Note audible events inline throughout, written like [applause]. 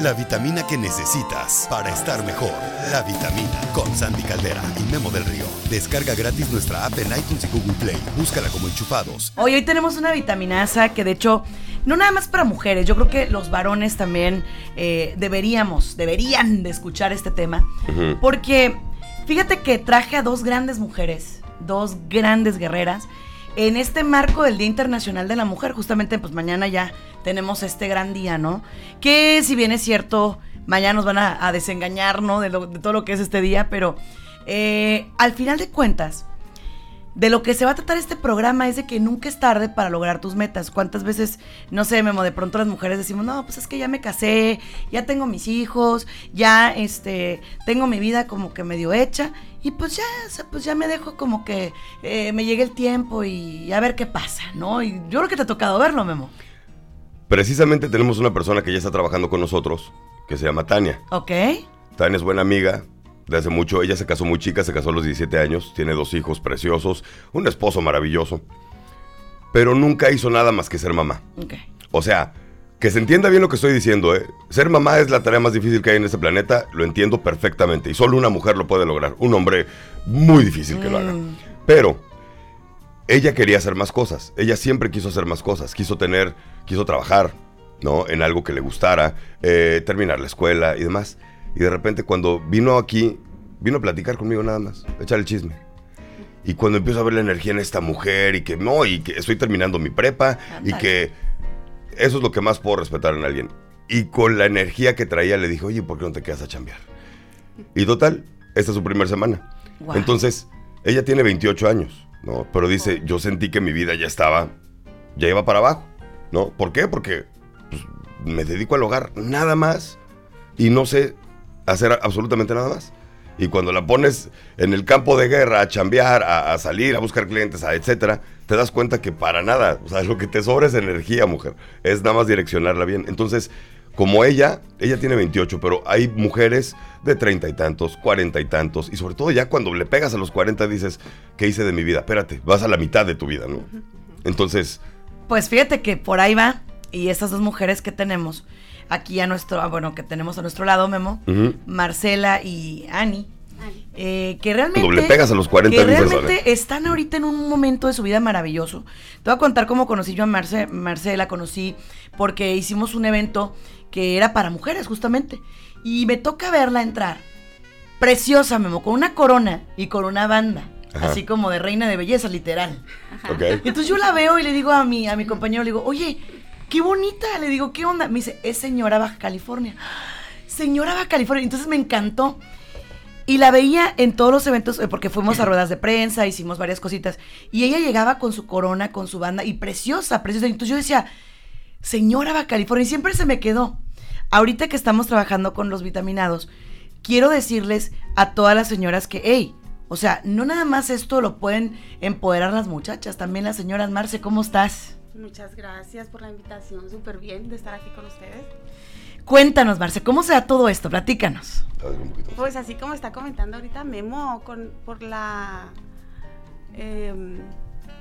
la vitamina que necesitas para estar mejor. La vitamina con Sandy Caldera y Memo del Río. Descarga gratis nuestra app en iTunes y Google Play. Búscala como enchufados. Hoy, hoy tenemos una vitaminaza que de hecho, no nada más para mujeres, yo creo que los varones también eh, deberíamos, deberían de escuchar este tema. Porque fíjate que traje a dos grandes mujeres, dos grandes guerreras en este marco del Día Internacional de la Mujer, justamente pues mañana ya tenemos este gran día, ¿no? Que si bien es cierto, mañana nos van a, desengañar, ¿no? De, todo lo que es este día, pero eh, al final de cuentas, de lo que se va a tratar este programa es de que nunca es tarde para lograr tus metas. ¿Cuántas veces, no sé, Memo, de pronto las mujeres decimos, no, pues es que ya me casé, ya tengo mis hijos, ya este, tengo mi vida como que medio hecha y pues ya, pues ya me dejo como que eh, me llegue el tiempo y a ver qué pasa, ¿no? Y yo creo que te ha tocado verlo, Memo. Precisamente tenemos una persona que ya está trabajando con nosotros, que se llama Tania. Ok. Tania es buena amiga, de hace mucho. Ella se casó muy chica, se casó a los 17 años, tiene dos hijos preciosos, un esposo maravilloso. Pero nunca hizo nada más que ser mamá. O sea, que se entienda bien lo que estoy diciendo, ¿eh? Ser mamá es la tarea más difícil que hay en este planeta, lo entiendo perfectamente. Y solo una mujer lo puede lograr. Un hombre muy difícil que lo haga. Mm. Pero ella quería hacer más cosas. Ella siempre quiso hacer más cosas. Quiso tener, quiso trabajar, ¿no? En algo que le gustara, eh, terminar la escuela y demás. Y de repente cuando vino aquí, vino a platicar conmigo nada más, a echar el chisme. Y cuando empiezo a ver la energía en esta mujer y que no, y que estoy terminando mi prepa y que eso es lo que más puedo respetar en alguien. Y con la energía que traía le dije, oye, ¿por qué no te quedas a chambear? Y total, esta es su primera semana. Entonces, ella tiene 28 años, ¿no? Pero dice, yo sentí que mi vida ya estaba, ya iba para abajo, ¿no? ¿Por qué? Porque pues, me dedico al hogar, nada más. Y no sé hacer absolutamente nada más. Y cuando la pones en el campo de guerra a chambear, a, salir, a buscar clientes, a etcétera, te das cuenta que para nada, o sea, lo que te sobra es energía, mujer. Es nada más direccionarla bien. Entonces, como ella, ella tiene 28, pero hay mujeres de treinta y tantos, cuarenta y tantos, y sobre todo ya cuando le pegas a los 40 dices, ¿qué hice de mi vida? Espérate, vas a la mitad de tu vida, ¿no? Entonces... Pues fíjate que por ahí va, y estas dos mujeres que tenemos, aquí a nuestro, ah, bueno, que tenemos a nuestro lado, Memo, Marcela y Ani. Eh, que realmente, le pegas a los 40 que realmente están ahorita en un momento de su vida maravilloso. Te voy a contar cómo conocí yo a Marce, Marcela, conocí porque hicimos un evento que era para mujeres justamente. Y me toca verla entrar. Preciosa, Memo, con una corona y con una banda. Así como de reina de belleza, literal. [laughs] Entonces yo la veo y le digo a mi, a mi compañero, le digo, oye, qué bonita. Le digo, ¿qué onda? Me dice, es señora Baja California. Señora Baja California. Entonces me encantó. Y la veía en todos los eventos, eh, porque fuimos a [clears throat] ruedas de prensa, hicimos varias cositas. Y ella llegaba con su corona, con su banda, y preciosa, preciosa. Entonces yo decía, señora Baja California, y siempre se me quedó. Ahorita que estamos trabajando con los vitaminados, quiero decirles a todas las señoras que, hey, o sea, no nada más esto lo pueden empoderar las muchachas, también las señoras. Marce, ¿cómo estás? Muchas gracias por la invitación, súper bien de estar aquí con ustedes. Cuéntanos, Marce, ¿cómo se da todo esto? Platícanos. Pues así como está comentando ahorita Memo, con, por la... Em,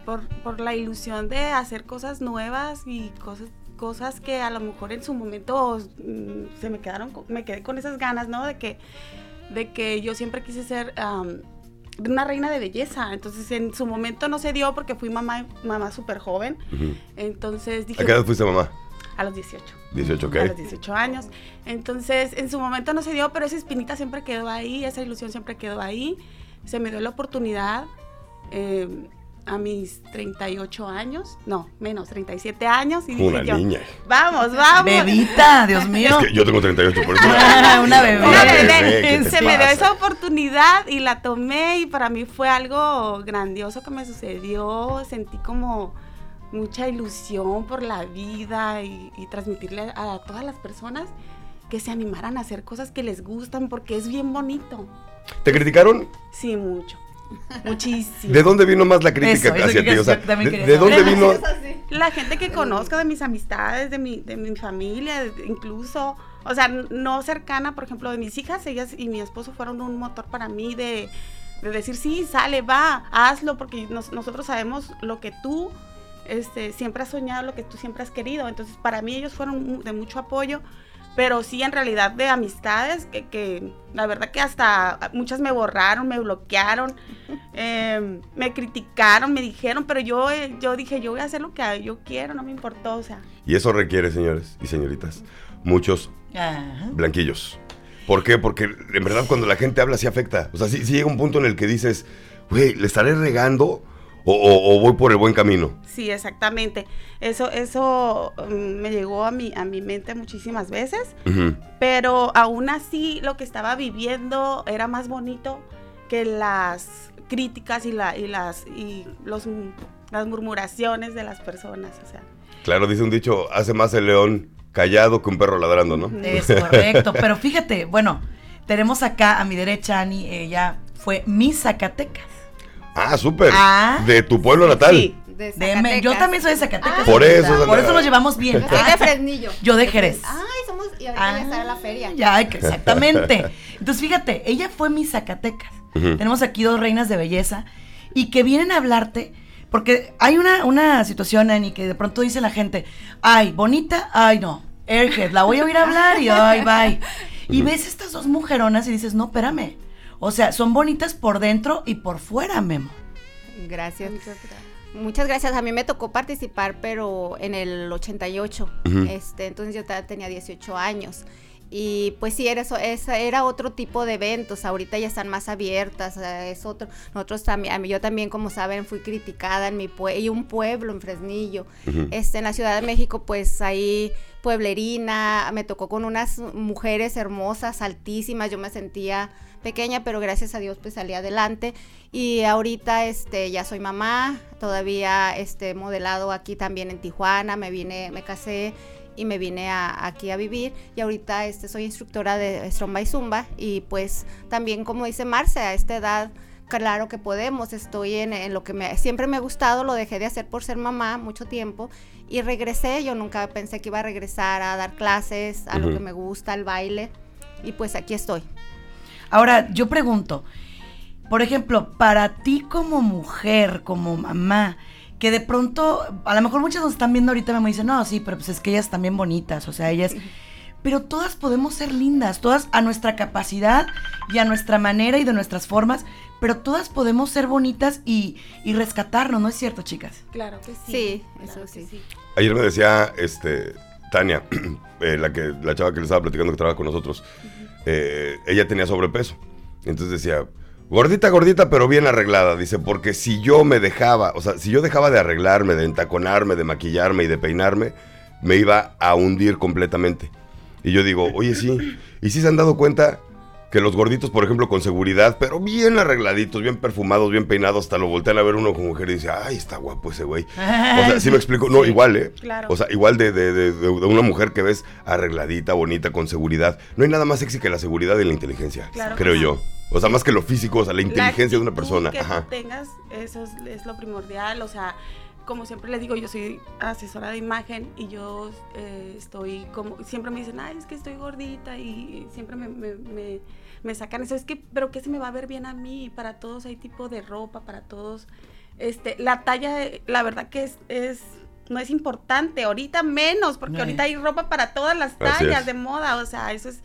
por, la ilusión de hacer cosas nuevas y cosas cosas que a lo mejor en su momento mm, se me quedaron, me quedé con esas ganas, ¿no? De que, de que yo siempre quise ser una reina de belleza. Entonces en su momento no se dio porque fui mamá, mamá súper joven. Entonces dije... ¿A qué edad fuiste mamá? A los 18. 18, ok. A los 18 años. Entonces en su momento no se dio, pero esa espinita siempre quedó ahí, esa ilusión siempre quedó ahí. Se me dio la oportunidad. Eh, a mis 38 años, no, menos, 37 años. Y una niña. Vamos, vamos. Bebita, Dios [laughs] mío. Es que yo tengo 38, por eso. [laughs] una bebé. Una bebé. Se me dio esa oportunidad y la tomé y para mí fue algo grandioso que me sucedió. Sentí como mucha ilusión por la vida y, y transmitirle a todas las personas que se animaran a hacer cosas que les gustan porque es bien bonito. ¿Te criticaron? Sí, mucho. Muchísimo. [laughs] ¿De dónde vino más la crítica hacia ti? de, dónde vino? [laughs] La gente que conozco, de mis amistades, de mi, de mi familia, incluso, o sea, no cercana, por ejemplo, de mis hijas, ellas y mi esposo fueron un motor para mí de, decir, sí, sale, va, hazlo, porque nosotros sabemos lo que tú este, siempre has soñado, lo que tú siempre has querido. Entonces, para mí ellos fueron de mucho apoyo pero sí en realidad de amistades que, que la verdad que hasta muchas me borraron, me bloquearon, [laughs] em, me criticaron, me dijeron, pero yo, eh, yo dije, yo voy a hacer lo que yo quiero, no me importó, o sea. Y eso requiere, señores y señoritas, muchos blanquillos. ¿Por qué? Porque en verdad cuando la gente habla sí afecta. O sea, sí, sí llega un punto en el que dices, güey, ¿le estaré regando? O, voy por el buen camino. Sí, exactamente. Eso, eso mm, me llegó a mi, a mi mente muchísimas veces, pero aún así lo que estaba viviendo era más bonito que las críticas y, la, y, las, y los, las murmuraciones de las personas. O sea. Claro, dice un dicho, hace más el león callado que un perro ladrando, ¿no? Es correcto, pero fíjate, bueno, tenemos acá a mi derecha, Ani, ella fue mi Zacatecas. Ah, súper. Ah. de tu pueblo natal. Sí. De yo también soy de Zacatecas. por eso. Por eso nos llevamos bien. Yo soy de Fresnillo. Yo de Jerez. Ay, somos. Y ahorita voy a estar a la feria. Ya, exactamente. Entonces, fíjate, ella fue mi Zacatecas. Tenemos aquí dos reinas de belleza y que vienen a hablarte. Porque hay una, una situación, Ani, que de pronto dice la gente, ay, bonita, ay, no, Airhead, la voy a oír hablar y ay, bye. Y ves estas dos mujeronas y dices, no, espérame. O sea, son bonitas por dentro y por fuera, Memo. Gracias. Muchas gracias. A mí me tocó participar, pero en el 88. este, entonces yo tenía 18 años. Y pues sí, era, eso, era otro tipo de eventos, ahorita ya están más abiertas, es otro, nosotros también, yo también como saben fui criticada en mi pueblo, y un pueblo en Fresnillo, este, en la Ciudad de México pues ahí pueblerina, me tocó con unas mujeres hermosas, altísimas, yo me sentía pequeña, pero gracias a Dios pues salí adelante. Y ahorita este ya soy mamá, todavía este modelado aquí también en Tijuana, me vine, me casé y me vine aquí a vivir. Y ahorita este, soy instructora de Stromba y Zumba y pues también como dice Marce, a esta edad claro que podemos, estoy en, lo que me, siempre me ha gustado, lo dejé de hacer por ser mamá mucho tiempo y regresé, yo nunca pensé que iba a regresar a dar clases, a lo que me gusta, al baile. Y pues aquí estoy. Ahora, yo pregunto, por ejemplo, para ti como mujer, como mamá, que de pronto, a lo mejor muchas nos están viendo ahorita me dicen, no, sí, pero pues es que ellas también bonitas, o sea, ellas... Pero todas podemos ser lindas, todas a nuestra capacidad y a nuestra manera y de nuestras formas, pero todas podemos ser bonitas y, y rescatarnos, ¿no es cierto, chicas? Claro que sí. Sí, eso sí. Ayer me decía este, Tania, [clears throat] eh, la, que, la chava que le estaba platicando que trabaja con nosotros, eh, ella tenía sobrepeso. Entonces decía, Gordita, gordita, pero bien arreglada. Dice, porque si yo me dejaba, o sea, si yo dejaba de arreglarme, de entaconarme, de maquillarme y de peinarme, me iba a hundir completamente. Y yo digo, oye, sí. ¿Y si se han dado cuenta que los gorditos, por ejemplo, con seguridad, pero bien arregladitos, bien perfumados, bien peinados, hasta lo voltean a ver uno con mujer y dice, ay, está guapo ese güey. O sea, sí me explico. No, igual, ¿eh? Claro. O sea, igual de, de, de, de, una mujer que ves arregladita, bonita, con seguridad. No hay nada más sexy que la seguridad y la inteligencia, creo yo. O sea, más que lo físico, o sea, la inteligencia de una persona. Que Ajá. tengas, eso es, lo primordial. O sea, como siempre les digo, yo soy asesora de imagen y yo eh, estoy como, siempre me dicen, ay, es que estoy gordita y siempre me, me, me, sacan eso. Es que, pero que se me va a ver bien a mí. Para todos hay tipo de ropa, para todos. Este, la talla, la verdad que es, es no es importante, ahorita menos, porque ahorita hay ropa para todas las tallas de moda, o sea, eso es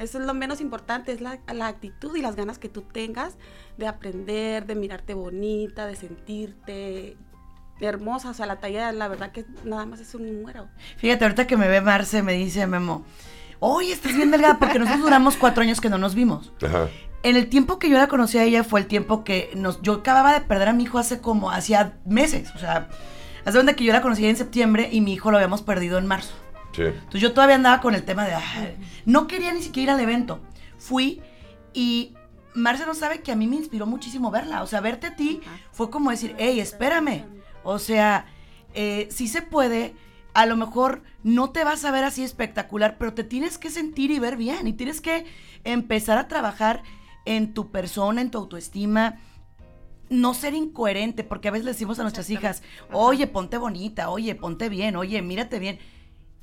eso es lo menos importante, es la, actitud y las ganas que tú tengas de aprender, de mirarte bonita, de sentirte hermosa. O sea, la talla, la verdad que nada más es un número. Fíjate, ahorita que me ve Marce, me dice Memo, oye, estás bien delgada, porque nosotros duramos cuatro años que no nos vimos. Ajá. En el tiempo que yo la conocí a ella fue el tiempo que nos, yo acababa de perder a mi hijo hace como, hacía meses. O sea, hace donde que yo la conocí en septiembre y mi hijo lo habíamos perdido en marzo. Entonces yo todavía andaba con el tema de, no quería ni siquiera ir al evento. Fui y Marce no sabe que a mí me inspiró muchísimo verla. O sea, verte a ti fue como decir, hey, espérame. O sea, eh, sí se puede. A lo mejor no te vas a ver así espectacular, pero te tienes que sentir y ver bien. Y tienes que empezar a trabajar en tu persona, en tu autoestima. No ser incoherente, porque a veces le decimos a nuestras hijas, oye, ponte bonita, oye, ponte bien, oye, mírate bien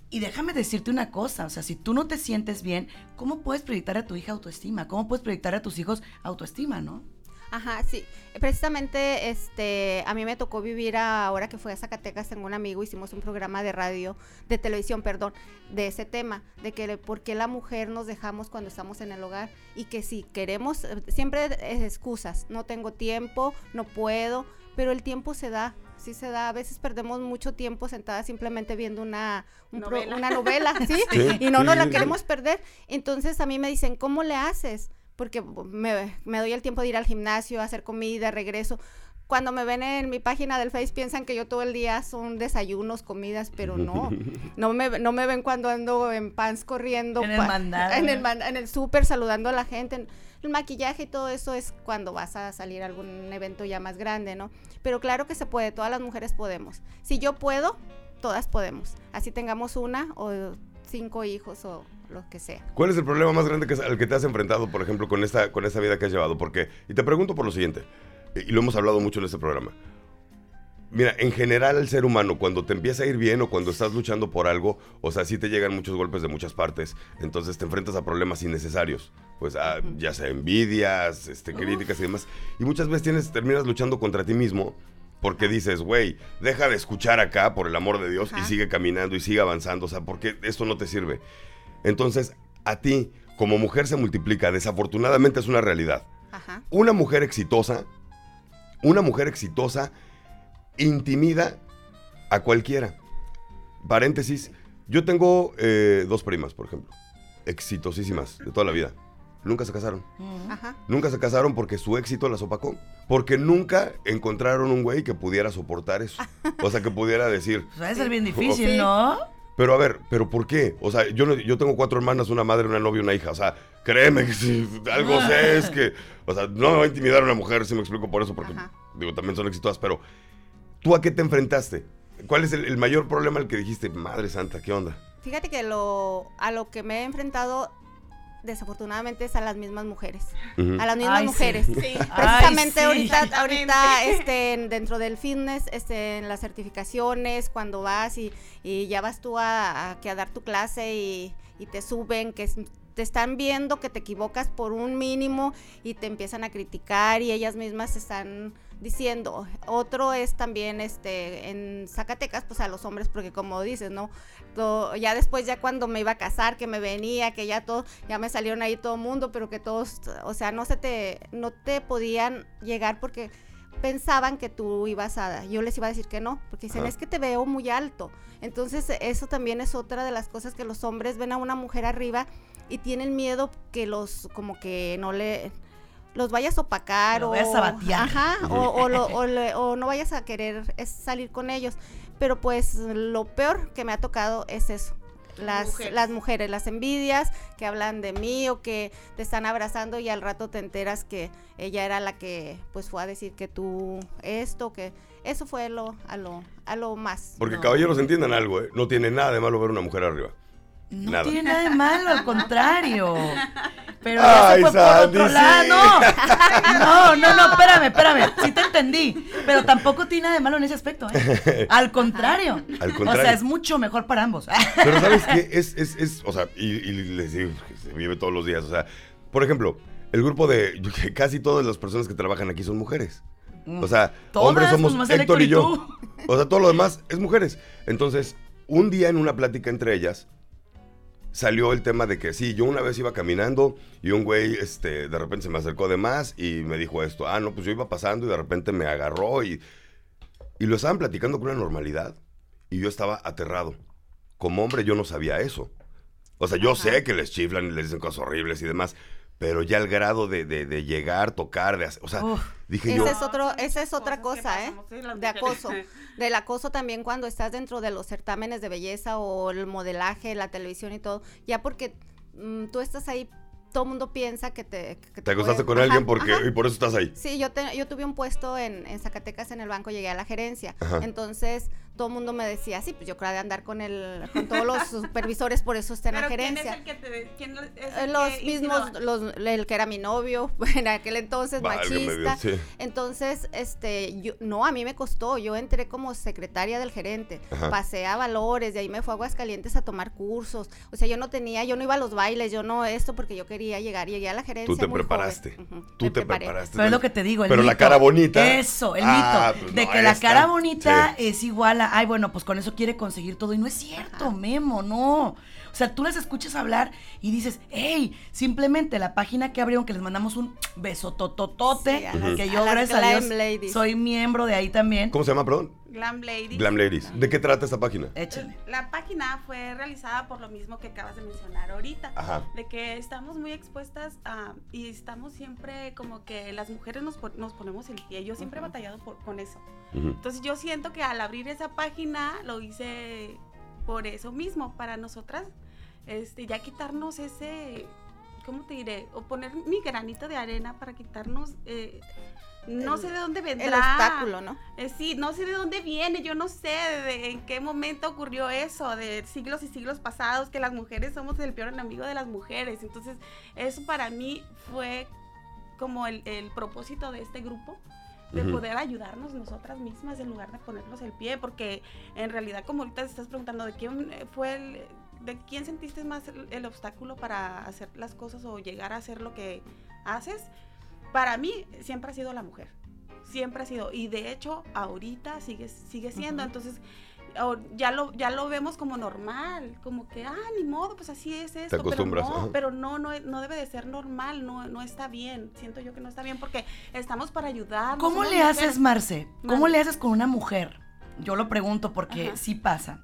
y déjame decirte una cosa, o sea, si tú no te sientes bien, ¿cómo puedes proyectar a tu hija autoestima? ¿Cómo puedes proyectar a tus hijos autoestima, no? Ajá, sí. Precisamente, este, a mí me tocó vivir ahora que fui a Zacatecas, tengo un amigo, hicimos un programa de radio, de televisión, perdón, de ese tema, de que por qué la mujer nos dejamos cuando estamos en el hogar y que si queremos, siempre es excusas, no tengo tiempo, no puedo, pero el tiempo se da, sí se da. A veces perdemos mucho tiempo sentada simplemente viendo una, novela. una novela, [laughs] ¿sí? Y no nos la queremos perder. Entonces a mí me dicen, ¿cómo le haces? Porque me, doy el tiempo de ir al gimnasio, hacer comida, regreso. Cuando me ven en mi página del Face piensan que yo todo el día son desayunos, comidas, pero no. [laughs] No me, no me ven cuando ando en pants corriendo. En el mandado. En el, en el súper saludando a la gente. El maquillaje y todo eso es cuando vas a salir a algún evento ya más grande, ¿no? Pero claro que se puede, todas las mujeres podemos. Si yo puedo, todas podemos. Así tengamos una o cinco hijos o lo que sea. ¿Cuál es el problema más grande que, al que te has enfrentado, por ejemplo, con esta, con esta vida que has llevado? Porque, y te pregunto por lo siguiente, y lo hemos hablado mucho en este programa. Mira, en general el ser humano, cuando te empieza a ir bien o cuando estás luchando por algo, o sea, sí te llegan muchos golpes de muchas partes, entonces te enfrentas a problemas innecesarios, pues a, ya sea envidias, este, críticas y demás, y muchas veces tienes, terminas luchando contra ti mismo porque dices, güey, deja de escuchar acá, por el amor de Dios, y sigue caminando y sigue avanzando, o sea, porque esto no te sirve. Entonces, a ti, como mujer se multiplica, desafortunadamente es una realidad. Una mujer exitosa, una mujer exitosa intimida a cualquiera. Paréntesis, yo tengo eh, dos primas, por ejemplo, exitosísimas de toda la vida. Nunca se casaron. Nunca se casaron porque su éxito las opacó. Porque nunca encontraron un güey que pudiera soportar eso. [laughs] O sea, que pudiera decir. Va a ser bien difícil, ¿no? Pero a ver, ¿pero por qué? O sea, yo, yo tengo cuatro hermanas, una madre, una novia y una hija. O sea, créeme que si algo sé es que... O sea, no me va a intimidar a una mujer, si me explico por eso, porque, digo, también son exitosas. Pero, ¿tú a qué te enfrentaste? ¿Cuál es el, mayor problema al que dijiste, madre santa, qué onda? Fíjate que lo, a lo que me he enfrentado desafortunadamente es a las mismas mujeres. A las mismas mujeres. Precisamente ahorita, ahorita este, dentro del fitness, este, en las certificaciones, cuando vas y, y ya vas tú a, que a dar tu clase y, y te suben, que te están viendo que te equivocas por un mínimo y te empiezan a criticar y ellas mismas están diciendo. Otro es también este en Zacatecas, pues a los hombres, porque como dices, ¿no? ya después, ya cuando me iba a casar, que me venía, que ya todo, ya me salieron ahí todo el mundo, pero que todos, o sea, no se te, no te podían llegar porque pensaban que tú ibas a, yo les iba a decir que no, porque dicen, es que te veo muy alto. Entonces, eso también es otra de las cosas que los hombres ven a una mujer arriba y tienen miedo que los, como que no le, los vayas a opacar o, ajá, o, no vayas a querer salir con ellos. Pero pues lo peor que me ha tocado es eso. Las mujeres. las mujeres, las envidias que hablan de mí o que te están abrazando y al rato te enteras que ella era la que pues fue a decir que tú esto, que eso fue lo, a lo, a lo más. Porque caballeros entiendan algo, ¿eh? no tiene nada de malo ver una mujer arriba. No tiene nada de malo, al contrario. Pero ya se fue por otro lado. No, no, no, espérame, espérame. Sí te entendí. Pero tampoco tiene nada de malo en ese aspecto, ¿eh? Al contrario. Al contrario. O sea, es mucho mejor para ambos. Pero ¿sabes qué? Es, es, es, o sea, y, les digo que se vive todos los días. O sea, por ejemplo, el grupo de. Casi todas las personas que trabajan aquí son mujeres. O sea, hombres somos pues, Héctor y yo. O sea, todo lo demás es mujeres. Entonces, un día en una plática entre ellas salió el tema de que sí, yo una vez iba caminando y un güey este, de repente se me acercó de más y me dijo esto. Ah, no, pues yo iba pasando y de repente me agarró y, y lo estaban platicando con una normalidad y yo estaba aterrado. Como hombre yo no sabía eso. O sea, yo sé que les chiflan y les dicen cosas horribles y demás, pero ya el grado de, de, llegar, tocar, de hacer, o sea, dije ese yo... Es otro, esa es otra cosa, ¿eh? De acoso. Del acoso también cuando estás dentro de los certámenes de belleza o el modelaje, la televisión y todo, ya porque mm, tú estás ahí todo el mundo piensa que te... Que te, acostaste con alguien porque, y por eso estás ahí. Sí, yo, yo tuve un puesto en, en, Zacatecas en el banco, llegué a la gerencia. Entonces, todo el mundo me decía, sí, pues yo creo de andar con el, con todos los [laughs] supervisores, por eso está en la gerencia. ¿quién es el que te, quién es el los que mismos, los, el que era mi novio [laughs] en aquel entonces, machista. Entonces, este, yo, no, a mí me costó, yo entré como secretaria del gerente, pasé a valores, de ahí me fue a Aguascalientes a tomar cursos, o sea, yo no tenía, yo no iba a los bailes, yo no esto porque yo quería llegar, llegué a la gerencia. Tú te preparaste, tú te preparaste. Pero es lo que te digo, el Pero la cara bonita. Eso, el ah, mito, pues de que la cara bonita es igual a, ay, bueno, pues con eso quiere conseguir todo, y no es cierto, Memo, no. O sea, tú las escuchas hablar y dices, hey, simplemente la página que abrieron, que les mandamos un beso tototote, que yo, gracias a Dios, soy miembro de ahí también. ¿Cómo se llama, perdón? Glam Ladies. Glam Ladies. ¿De qué trata esta página? Échale. La página fue realizada por lo mismo que acabas de mencionar ahorita. Ajá. De que estamos muy expuestas a, y estamos siempre como que las mujeres nos, nos ponemos el pie. Yo siempre he batallado con eso. Entonces yo siento que al abrir esa página lo hice por eso mismo, para nosotras, este, ya quitarnos ese, ¿cómo te diré? O poner mi granito de arena para quitarnos... Eh, no sé de dónde vendrá. El obstáculo, ¿no? Eh, sí, no sé de dónde viene, yo no sé de, en qué momento ocurrió eso, de siglos y siglos pasados, que las mujeres somos el peor enemigo de las mujeres. Entonces, eso para mí fue como el, el propósito de este grupo, de poder ayudarnos nosotras mismas en lugar de ponernos el pie, porque en realidad como ahorita te estás preguntando de quién fue el, de quién sentiste más el, obstáculo para hacer las cosas o llegar a hacer lo que haces, para mí siempre ha sido la mujer, siempre ha sido, y de hecho ahorita sigue, sigue siendo, entonces ya lo, ya lo vemos como normal, como que, ah, ni modo, pues así es esto. Pero no, pero no, no, no, debe de ser normal, no, no está bien. Siento yo que no está bien porque estamos para ayudar. ¿Cómo le haces, Marce? ¿Cómo le haces con una mujer? Yo lo pregunto porque sí pasa.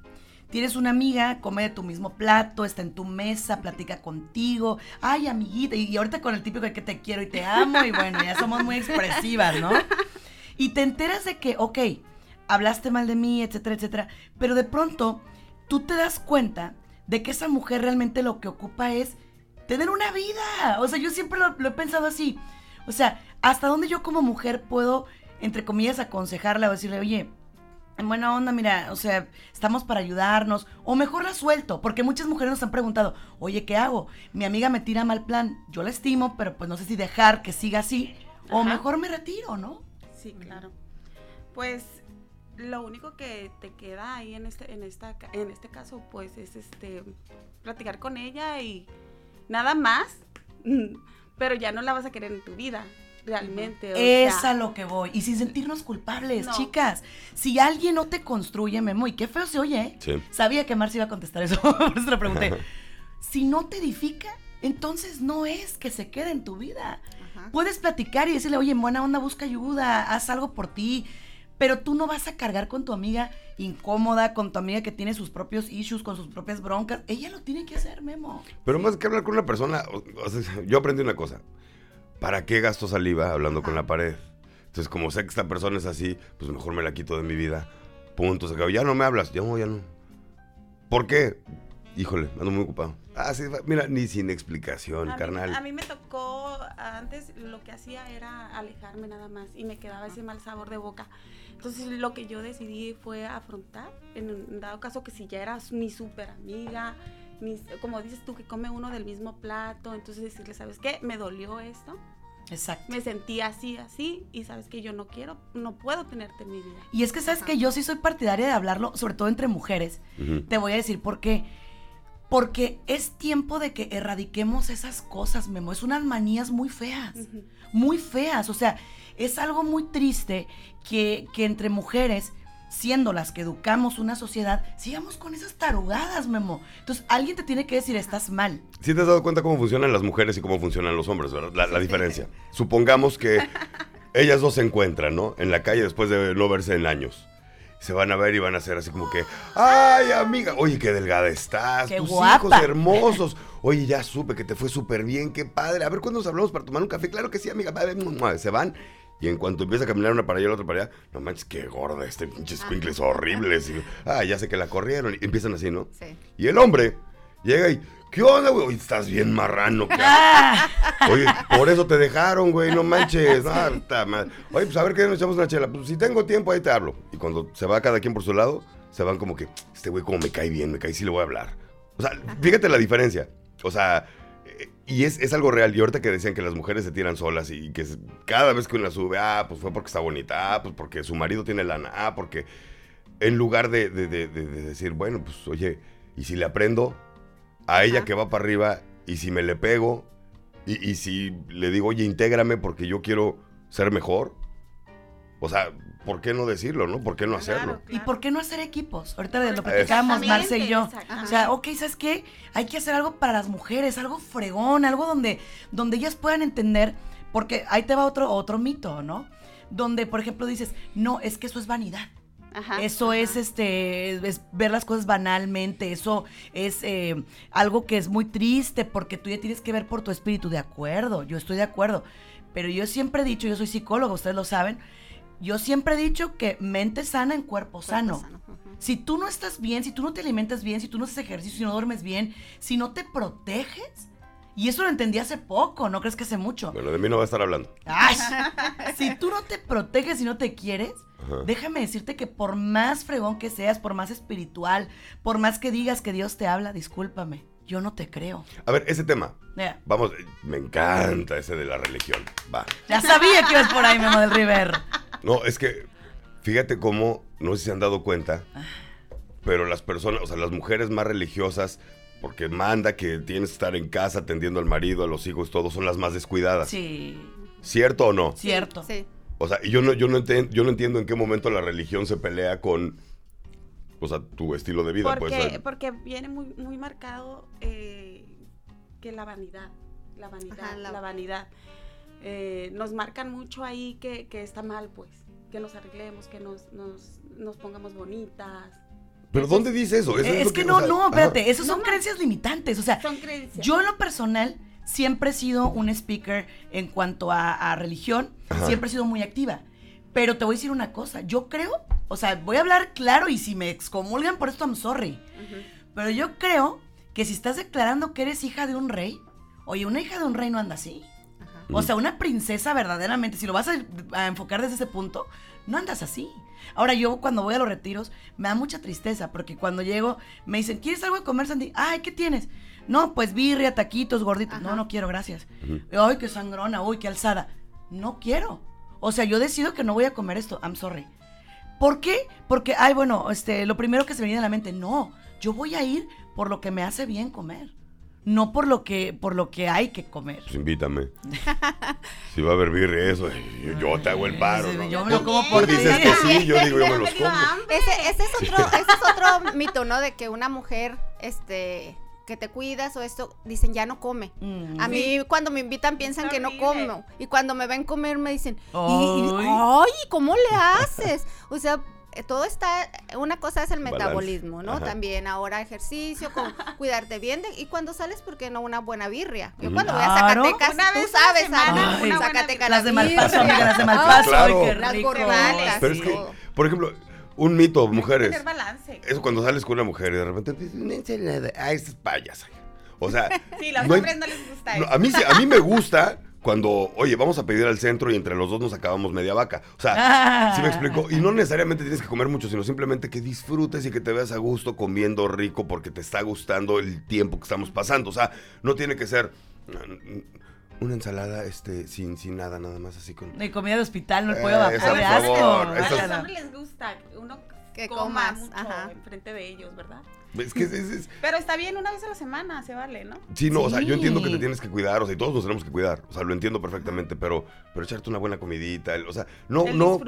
Tienes una amiga, come de tu mismo plato, está en tu mesa, platica contigo. Ay, amiguita. Y ahorita con el típico de que te quiero y te amo. Y bueno, ya somos muy expresivas, ¿no? Y te enteras de que, ok, hablaste mal de mí, etcétera, etcétera. Pero de pronto tú te das cuenta de que esa mujer realmente lo que ocupa es tener una vida. O sea, yo siempre lo, he pensado así. O sea, ¿hasta dónde yo como mujer puedo, entre comillas, aconsejarla o decirle, oye, en buena onda, mira, o sea, estamos para ayudarnos, o mejor la suelto, porque muchas mujeres nos han preguntado, oye, ¿qué hago? Mi amiga me tira mal plan, yo la estimo, pero pues no sé si dejar que siga así, o mejor me retiro, ¿no? Sí, claro. Pues lo único que te queda ahí en este, en esta, en este caso, pues, es este platicar con ella y nada más, [laughs] pero ya no la vas a querer en tu vida. Realmente. es a lo que voy. Y sin sentirnos culpables, chicas. Si alguien no te construye, Memo, y qué feo se oye, ¿eh? Sabía que Marcia iba a contestar eso, [laughs] por eso lo pregunté. si no te edifica, entonces no es que se quede en tu vida. Puedes platicar y decirle, oye, en buena onda, busca ayuda, haz algo por ti pero tú no vas a cargar con tu amiga incómoda, con tu amiga que tiene sus propios issues, con sus propias broncas. Ella lo tiene que hacer, Memo. Pero más que hablar con una persona, yo aprendí una cosa. ¿Para qué gasto saliva hablando con la pared? Entonces, como sé que esta persona es así, pues mejor me la quito de mi vida. Punto, se acabó. Ya no me hablas, ya no, ya no. ¿Por qué? Híjole, ando muy ocupado. Ah, sí, mira, ni sin explicación, carnal. a mí me tocó, antes lo que hacía era alejarme nada más y me quedaba ese mal sabor de boca. Entonces lo que yo decidí fue afrontar, en dado caso que si ya eras mi súper amiga, como dices tú, que come uno del mismo plato, entonces decirle, ¿sabes qué? Me dolió esto. Exacto. Me sentí así, así, y sabes que yo no quiero, no puedo tenerte en mi vida. Y es que sabes que yo sí soy partidaria de hablarlo, sobre todo entre mujeres. Te voy a decir por qué porque es tiempo de que erradiquemos esas cosas, Memo. Es unas manías muy feas, muy feas. O sea, es algo muy triste que, que entre mujeres siendo las que educamos una sociedad, sigamos con esas tarugadas, Memo. Entonces, alguien te tiene que decir, estás mal. Sí te has dado cuenta cómo funcionan las mujeres y cómo funcionan los hombres, ¿verdad? La, la diferencia. Supongamos que [laughs] ellas dos se encuentran, ¿no? En la calle después de no verse en años se van a ver y van a ser así como que, ay amiga, oye, qué delgada estás, tus hijos hermosos, [laughs] oye, ya supe que te fue súper bien, qué padre, a ver cuándo nos hablamos para tomar un café, claro que sí, amiga, se van. Y en cuanto empieza a caminar una para allá, la otra para allá, no manches, qué gorda, este pinche squinkles horribles. ah, ya sé que la corrieron. Y empiezan así, ¿no? Sí. Y el hombre llega y, ¿Qué onda, güey? Oye, estás bien marrano. Oye, por eso te dejaron, güey, no manches. [laughs] Oye, pues a ver qué nos echamos una chela. Pues si tengo tiempo, ahí te hablo. Y cuando se va cada quien por su lado, se van como que, este güey como me cae bien, me cae, sí le voy a hablar. O sea, fíjate la diferencia. O sea, y es, es, algo real. Y ahorita que decían que las mujeres se tiran solas y que cada vez que una sube, ah, pues fue porque está bonita, ah, pues porque su marido tiene lana, ah, porque en lugar de, de, de, de decir, bueno, pues oye, y si le aprendo a ella que va para arriba, y si me le pego, y, y si le digo, oye, intégrame porque yo quiero ser mejor, o sea, ¿por qué no decirlo, no? ¿Por qué no hacerlo? ¿Y por qué no hacer equipos? Ahorita lo platicábamos Marce y yo. O sea, ok, ¿sabes qué? Hay que hacer algo para las mujeres, algo fregón, algo donde, donde ellas puedan entender, porque ahí te va otro, otro mito, ¿no? Donde, por ejemplo, dices, no, es que eso es vanidad. Ajá, eso es este es ver las cosas banalmente, eso es eh, algo que es muy triste porque tú ya tienes que ver por tu espíritu, de acuerdo, yo estoy de acuerdo, pero yo siempre he dicho, yo soy psicólogo, ustedes lo saben, yo siempre he dicho que mente sana en cuerpo, sano. Si tú no estás bien, si tú no te alimentas bien, si tú no haces ejercicio, si no duermes bien, si no te proteges, y eso lo entendí hace poco, ¿no crees que hace mucho? Bueno, de mí no va a estar hablando. [laughs] si tú no te proteges y no te quieres, déjame decirte que por más fregón que seas, por más espiritual, por más que digas que Dios te habla, discúlpame, yo no te creo. A ver, ese tema. Vamos, me encanta ese de la religión. Va. Ya sabía que ibas por ahí, Memo del River. No, es que fíjate cómo, no sé si se han dado cuenta, pero las personas, o sea, las mujeres más religiosas, porque manda que tienes que estar en casa atendiendo al marido, a los hijos, todos son las más descuidadas. Sí. ¿Cierto o no? Cierto. Sí. O sea, yo no, yo no, entiendo, yo no entiendo en qué momento la religión se pelea con, o sea, tu estilo de vida. Porque, pues, porque viene muy, muy marcado eh, que la vanidad, la vanidad, la vanidad. Eh, nos marcan mucho ahí que, está mal, pues, que nos arreglemos, que nos, nos, pongamos bonitas. ¿Pero dónde dice eso? es, que, no, no, espérate, esos son creencias limitantes, o sea, yo en lo personal siempre he sido un speaker en cuanto a, religión, siempre he sido muy activa, pero te voy a decir una cosa, yo creo, o sea, voy a hablar claro y si me excomulgan por esto, I'm sorry, pero yo creo que si estás declarando que eres hija de un rey, oye, una hija de un rey no anda así. O sea, una princesa verdaderamente, si lo vas a, enfocar desde ese punto, no andas así. Ahora yo cuando voy a los retiros me da mucha tristeza porque cuando llego me dicen, ¿quieres algo de comer, Sandy? Ay, ¿qué tienes? No, pues birria, taquitos, gorditos. No, no quiero, gracias. Ay, qué sangrona, uy, qué alzada. No quiero. O sea, yo decido que no voy a comer esto. I'm sorry. ¿Por qué? Porque, ay, bueno, este, lo primero que se me viene a la mente, no, yo voy a ir por lo que me hace bien comer no por lo que por lo que hay que comer. Pues invítame. si va a haber birria eso, yo, te hago el paro. Yo me lo como por ti. dices que sí, yo digo yo me los como. Ese, ese, es otro, ese es otro mito, ¿no? De que una mujer, este que te cuidas o esto, dicen ya no come. Mm. a mí cuando me invitan piensan que no como. Y cuando me ven comer me dicen, ay, ¿cómo le haces? O sea, eh, todo está, una cosa es el metabolismo, ¿no? También ahora ejercicio, con [laughs] cuidarte bien y cuando sales, ¿por qué no una buena birria? Yo cuando voy a Zacatecas, tú sabes, Ana, Zacatecas, las de Malpaso, las de Malpaso, qué rico. Las Pero es que, por ejemplo, un mito, mujeres. Tener balance. Eso cuando sales con una mujer y de repente, ay, es payas. O sea, [laughs] sí, los hombres no les gusta eso. a mí a mí me [laughs] gusta cuando, oye, vamos a pedir al centro y entre los dos nos acabamos media vaca. O sea, ¿sí me explico? Y no necesariamente tienes que comer mucho, sino simplemente que disfrutes y que te veas a gusto comiendo rico porque te está gustando el tiempo que estamos pasando. O sea, no tiene que ser una ensalada este sin, sin nada, nada más así con... De comida de hospital, no puedo eh, bajar de asco. A los hombres les gusta uno que coma mucho enfrente de ellos, ¿verdad? Pero está bien una vez a la semana, se vale, ¿no? Sí, no, o sea, yo entiendo que te tienes que cuidar, o sea, y todos nos tenemos que cuidar, o sea, lo entiendo perfectamente, pero, pero echarte una buena comidita, o sea, no, no,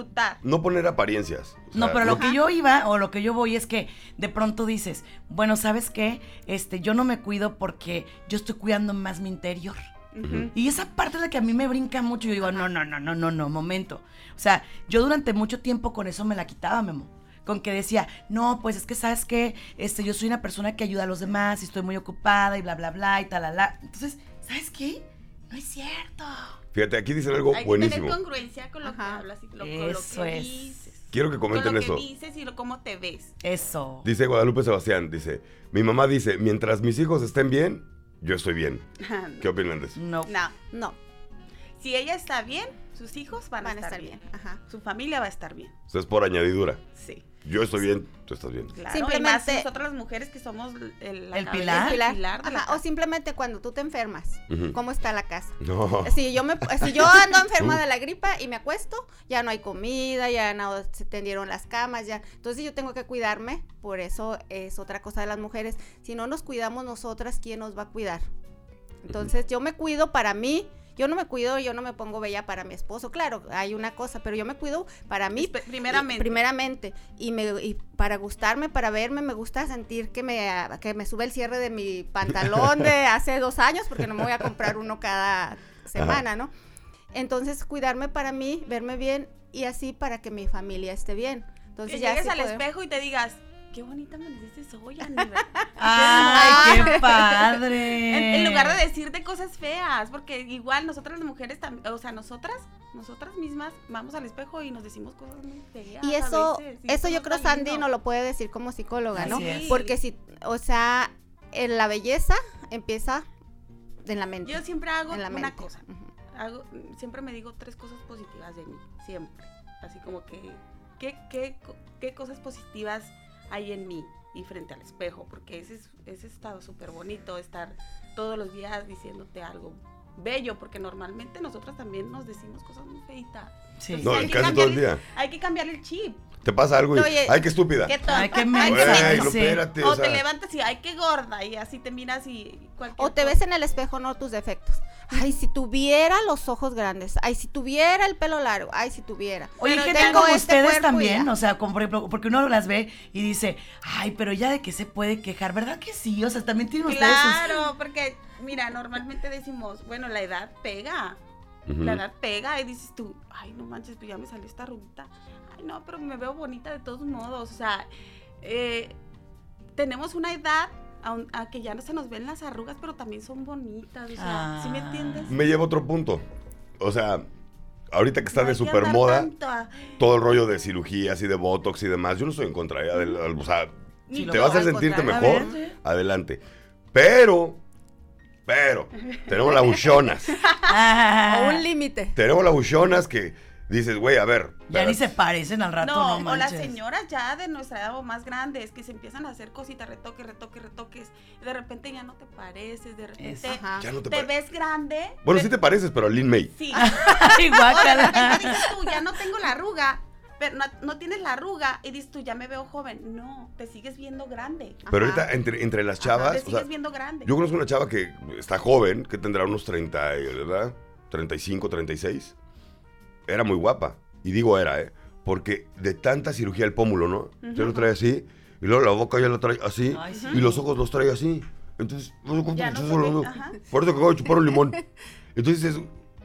no poner apariencias. no, pero lo que yo iba, o lo que yo voy es que de pronto dices, bueno, ¿sabes qué? Este, yo no me cuido porque yo estoy cuidando más mi interior. Y esa parte es la que a mí me brinca mucho. Yo digo, no, no, no, no, no, no, momento. O sea, yo durante mucho tiempo con eso me la quitaba, Memo con que decía, no, pues es que sabes que este, yo soy una persona que ayuda a los demás y estoy muy ocupada y bla, bla, bla y tal, Entonces, ¿sabes qué? No es cierto. Fíjate, aquí dicen algo buenísimo. Hay que tener congruencia con lo que hablas y con lo, que dices. Quiero que comenten con lo que dices y lo, cómo te ves. Eso. Dice Guadalupe Sebastián, dice, mi mamá dice, mientras mis hijos estén bien, yo estoy bien. ¿Qué opinan de eso? No. No, no Si ella está bien, sus hijos van, a estar, bien. Ajá. Su familia va a estar bien. Eso es por añadidura. Sí. Yo estoy bien, tú estás bien. Claro, Simplemente- y más nosotras las mujeres que somos el, la El cabeza, pilar. el Pilar. pilar de la Ajá, o simplemente cuando tú te enfermas. ¿cómo está la casa? No. Si yo, me, si yo ando enferma [laughs] de la gripa y me acuesto, ya no hay comida, ya no se tendieron las camas, ya. Entonces yo tengo que cuidarme, por eso es otra cosa de las mujeres. Si no nos cuidamos nosotras, ¿quién nos va a cuidar? Entonces yo me cuido para mí. Yo no me cuido, yo no me pongo bella para mi esposo. Claro, hay una cosa, pero yo me cuido para mí. Primeramente. y- primeramente. Y, me, y para gustarme, para verme, me gusta sentir que me, que me sube el cierre de mi pantalón de [laughs] hace dos años, porque no me voy a comprar uno cada semana, ¿no? Entonces, cuidarme para mí, verme bien y así para que mi familia esté bien. Entonces, que ya llegues al espejo y te digas, qué bonita amaneciste hoy, Aníbal". [laughs] ¡Ay, qué padre! En, en lugar de decirte cosas feas, porque igual nosotras las mujeres también, o sea, nosotras, nosotras mismas vamos al espejo y nos decimos cosas muy feas. Y a eso, veces, y eso yo creo Sandy lindo. no lo puede decir como psicóloga, ¿no? Así es. Porque si, o sea, en la belleza empieza en la mente. Yo siempre hago en la una mente. cosa, hago, siempre me digo tres cosas positivas de mí, siempre. Así como que, ¿qué, qué, qué cosas positivas hay en mí y frente al espejo? Porque ese, es, ese estado súper bonito, estar todos los días diciéndote algo bello, porque normalmente nosotras también nos decimos cosas muy feitas. Sí. No, hay que casi todo el cambiarle- día. Hay que cambiarle el chip. Te pasa algo y. Oye, ¡Ay, qué estúpida! ¿Qué Ay, qué no, espérate, O, o sea. te levantas y ay, qué gorda, y así te miras y cualquier O te ves en el espejo, no tus defectos. Ay, si tuviera los ojos grandes. Ay, si tuviera el pelo largo. Ay, si tuviera. Oye, gente tengo como este ustedes también, ya. o sea, como por ejemplo, porque uno las ve y dice, ay, pero ya de qué se puede quejar, ¿verdad que sí? O sea, también tienen ustedes sus... Claro, porque mira, normalmente decimos, bueno, la edad pega. La edad pega y dices tú, ay, no manches, pues ya me salió esta arruguita. Ay, no, pero me veo bonita de todos modos. O sea, eh, tenemos una edad a que ya no se nos ven las arrugas, pero también son bonitas. O sea, ¿sí me Ah. entiendes? Me lleva a otro punto. O sea, ahorita que está No de super moda, todo el rollo de cirugías y de botox y demás, yo no estoy en contra. ¿eh? Adel- O sea, Ni te vas a sentirte mejor, A ver, sí. adelante. Pero, pero, tenemos las [laughs] buchonas. [laughs] Ah, un límite. tenemos las buchonas que dices, güey, a ver. ya ni se parecen al rato, no, No, o las señoras ya de nuestra edad o más grandes que se empiezan a hacer cositas, retoques, retoques, retoques. De repente ya no te pareces, de repente. Ya no te te, pare- ves grande. Bueno, sí te pareces, pero a Lin May. Sí. [laughs] Dices tú, ya no tengo la arruga, pero no, no tienes la arruga y dices tú, ya me veo joven. No, te sigues viendo grande. Pero ahorita, entre, entre las te chavas, o sigues sea, viendo grande. yo conozco una chava que está joven, que tendrá unos 30, ¿verdad? 35, 36. Era muy guapa. Y digo era, ¿eh? Porque de tanta cirugía el pómulo, ¿no? Ya lo trae así, y luego la boca ya lo trae así, Ay, sí. y los ojos los trae así. Entonces, no sé cómo no se se ve, lo- ajá. Por eso que acabo de chupar un limón. [laughs] Entonces dices,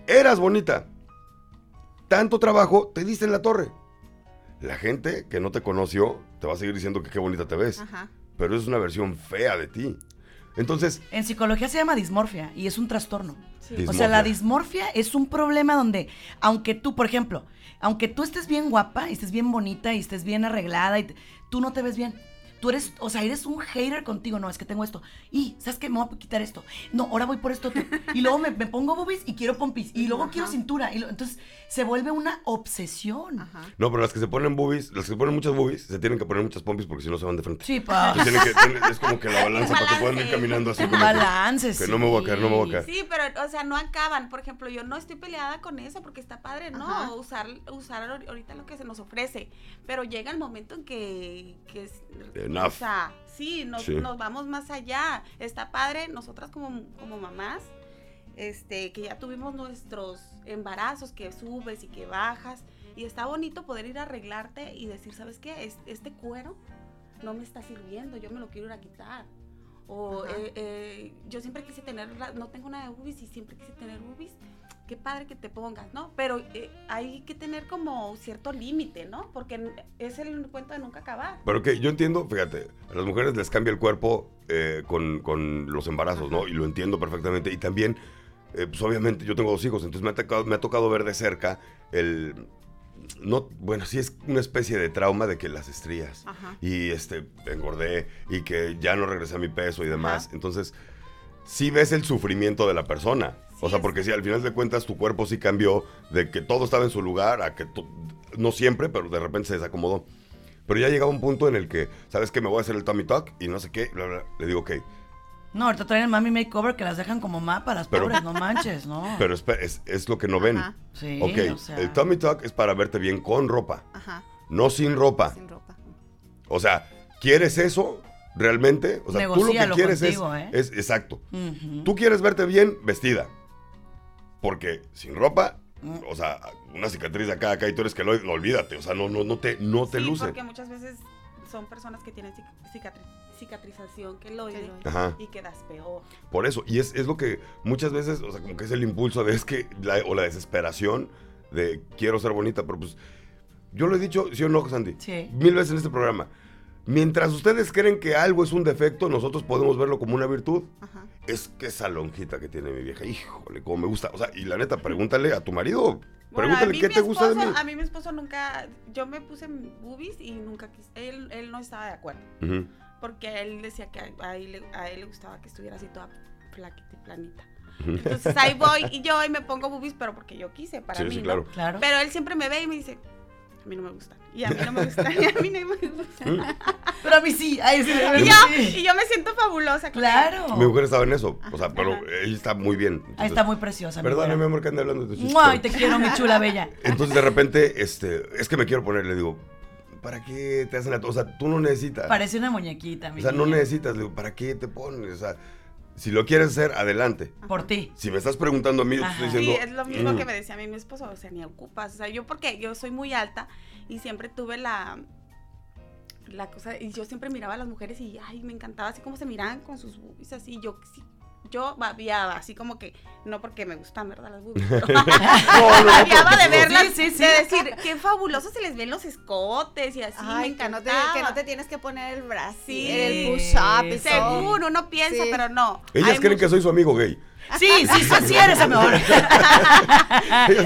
eras bonita. Tanto trabajo, te diste en la torre. La gente que no te conoció te va a seguir diciendo que qué bonita te ves. Ajá. Pero es una versión fea de ti. Entonces, En psicología se llama dismorfia y es un trastorno. Sí. O sea, la dismorfia es un problema donde, aunque tú, por ejemplo, aunque tú estés bien guapa y estés bien bonita y estés bien arreglada, y te- tú no te ves bien. Tú eres, o sea, eres un hater contigo. No, es que tengo esto. Y, ¿sabes qué? Me voy a quitar esto. No, ahora voy por esto otro. Y luego me, me pongo boobies y quiero pompis. Y luego Ajá. quiero cintura. Y lo- entonces se vuelve una obsesión. Ajá. no, pero las que se ponen boobies, las que se ponen muchas boobies, se tienen que poner muchas pompis porque si no se van de frente. Sí, pa. Tienen que es como que la balanza para que puedan ir caminando así. Como que- balance, que no me voy a caer, no me voy a caer. Sí, pero, o sea, no acaban. Por ejemplo, yo no estoy peleada con eso porque está padre, ¿no? Ajá. Usar, usar ahor- ahorita lo que se nos ofrece. Pero llega el momento en que, que es- Enough. o sea, sí nos, Sí. nos vamos más allá. Está padre, nosotras como, como mamás, este, que ya tuvimos nuestros embarazos, que subes y que bajas. Y está bonito poder ir a arreglarte y decir, ¿sabes qué? Es- Este cuero no me está sirviendo, yo me lo quiero ir a quitar. O eh, eh, yo siempre quise tener, no tengo nada de boobies y siempre quise tener boobies. Qué padre que te pongas, ¿no? Pero eh, hay que tener como cierto límite, ¿no? Porque es el cuento de nunca acabar. Pero que yo entiendo, fíjate, a las mujeres les cambia el cuerpo eh, con, con los embarazos, ¿no? Y lo entiendo perfectamente. Y también, eh, pues obviamente yo tengo dos hijos, entonces me ha, tocado, me ha tocado ver de cerca el... No, bueno, sí es una especie de trauma de que las estrías. Ajá. Y este, engordé y que ya no regresé a mi peso y demás. Entonces, sí ves el sufrimiento de la persona. o sea, porque si al final de cuentas tu cuerpo sí cambió de que todo estaba en su lugar a que no siempre, pero de repente se desacomodó. Pero ya llegaba un punto en el que, ¿sabes qué? Me voy a hacer el tummy tuck y no sé qué. Le digo, ok. No, ahorita traen el mami makeover que las dejan como mapas, pero, pobres, no manches, ¿no? [laughs] Pero es, es, lo que no ven. Sí, ok, el tummy tuck es para verte bien con ropa. Ajá. No sin ropa. Sin ropa. O sea, ¿quieres eso? Realmente, o sea, tú lo que quieres es, ¿eh? es, exacto. Tú quieres verte bien vestida. Porque sin ropa, mm. o sea, una cicatriz acá, acá y tú eres que lo, olvídate, o sea, no, no, no te, no te sí, luce. porque muchas veces son personas que tienen cicatrización que lo y quedas peor. Por eso, y es, es, lo que muchas veces, o sea, como que es el impulso de es que, o la desesperación de quiero ser bonita, pero pues, yo lo he dicho, ¿sí o no, Sandy? Sí. Mil veces en este programa Mientras ustedes creen que algo es un defecto, nosotros podemos verlo como una virtud. Ajá. Es que esa lonjita que tiene mi vieja, híjole, cómo me gusta. O sea, y la neta, pregúntale a tu marido. pregúntale qué te gusta de mí. A mí mi esposo nunca, yo me puse boobies y nunca quise, él, él no estaba de acuerdo. Porque él decía que a, él, a él le gustaba que estuviera así toda flaquita y planita. Entonces ahí voy y yo y me pongo boobies, pero porque yo quise, para mí. Sí, claro. claro. Pero él siempre me ve y me dice, a mí no me gusta. Y a mí no me gusta. Y a mí no me gusta. [laughs] pero a mí sí. Ay, sí, y, yo, y yo me siento fabulosa. Claro. Mi mujer estaba en eso. O sea, pero ella está muy bien. Ahí está muy preciosa. Perdóname, mi amor, que ande hablando de tu Ay, te quiero, mi chula bella. [laughs] Entonces, de repente, este, es que me quiero poner, le digo, ¿para qué te hacen la... O sea, tú no necesitas. Parece una muñequita, mi O sea, no necesitas. Le digo, ¿para qué te pones? O sea si lo quieres hacer, adelante. Por ti. Si me estás preguntando a mí, estoy diciendo. Sí, es lo mismo que mm". me decía a mí mi esposo, o sea, ni ocupas. O sea, yo porque yo soy muy alta y siempre tuve la la cosa y yo siempre miraba a las mujeres y ay, me encantaba así como se miraban con sus boobies así, yo sí yo babiaba, así como que, no porque me gustan, ¿verdad? Las boobies. [laughs] Pero [laughs] babiaba de verlas, de decir, qué fabuloso se les ven los escotes y así, Ay, que no, te, que no te tienes que poner el brazo, sí, el push-up. Según uno piensa, pero no. Ellas creen que soy su amigo gay. Sí, sí, sí, sí eres amor.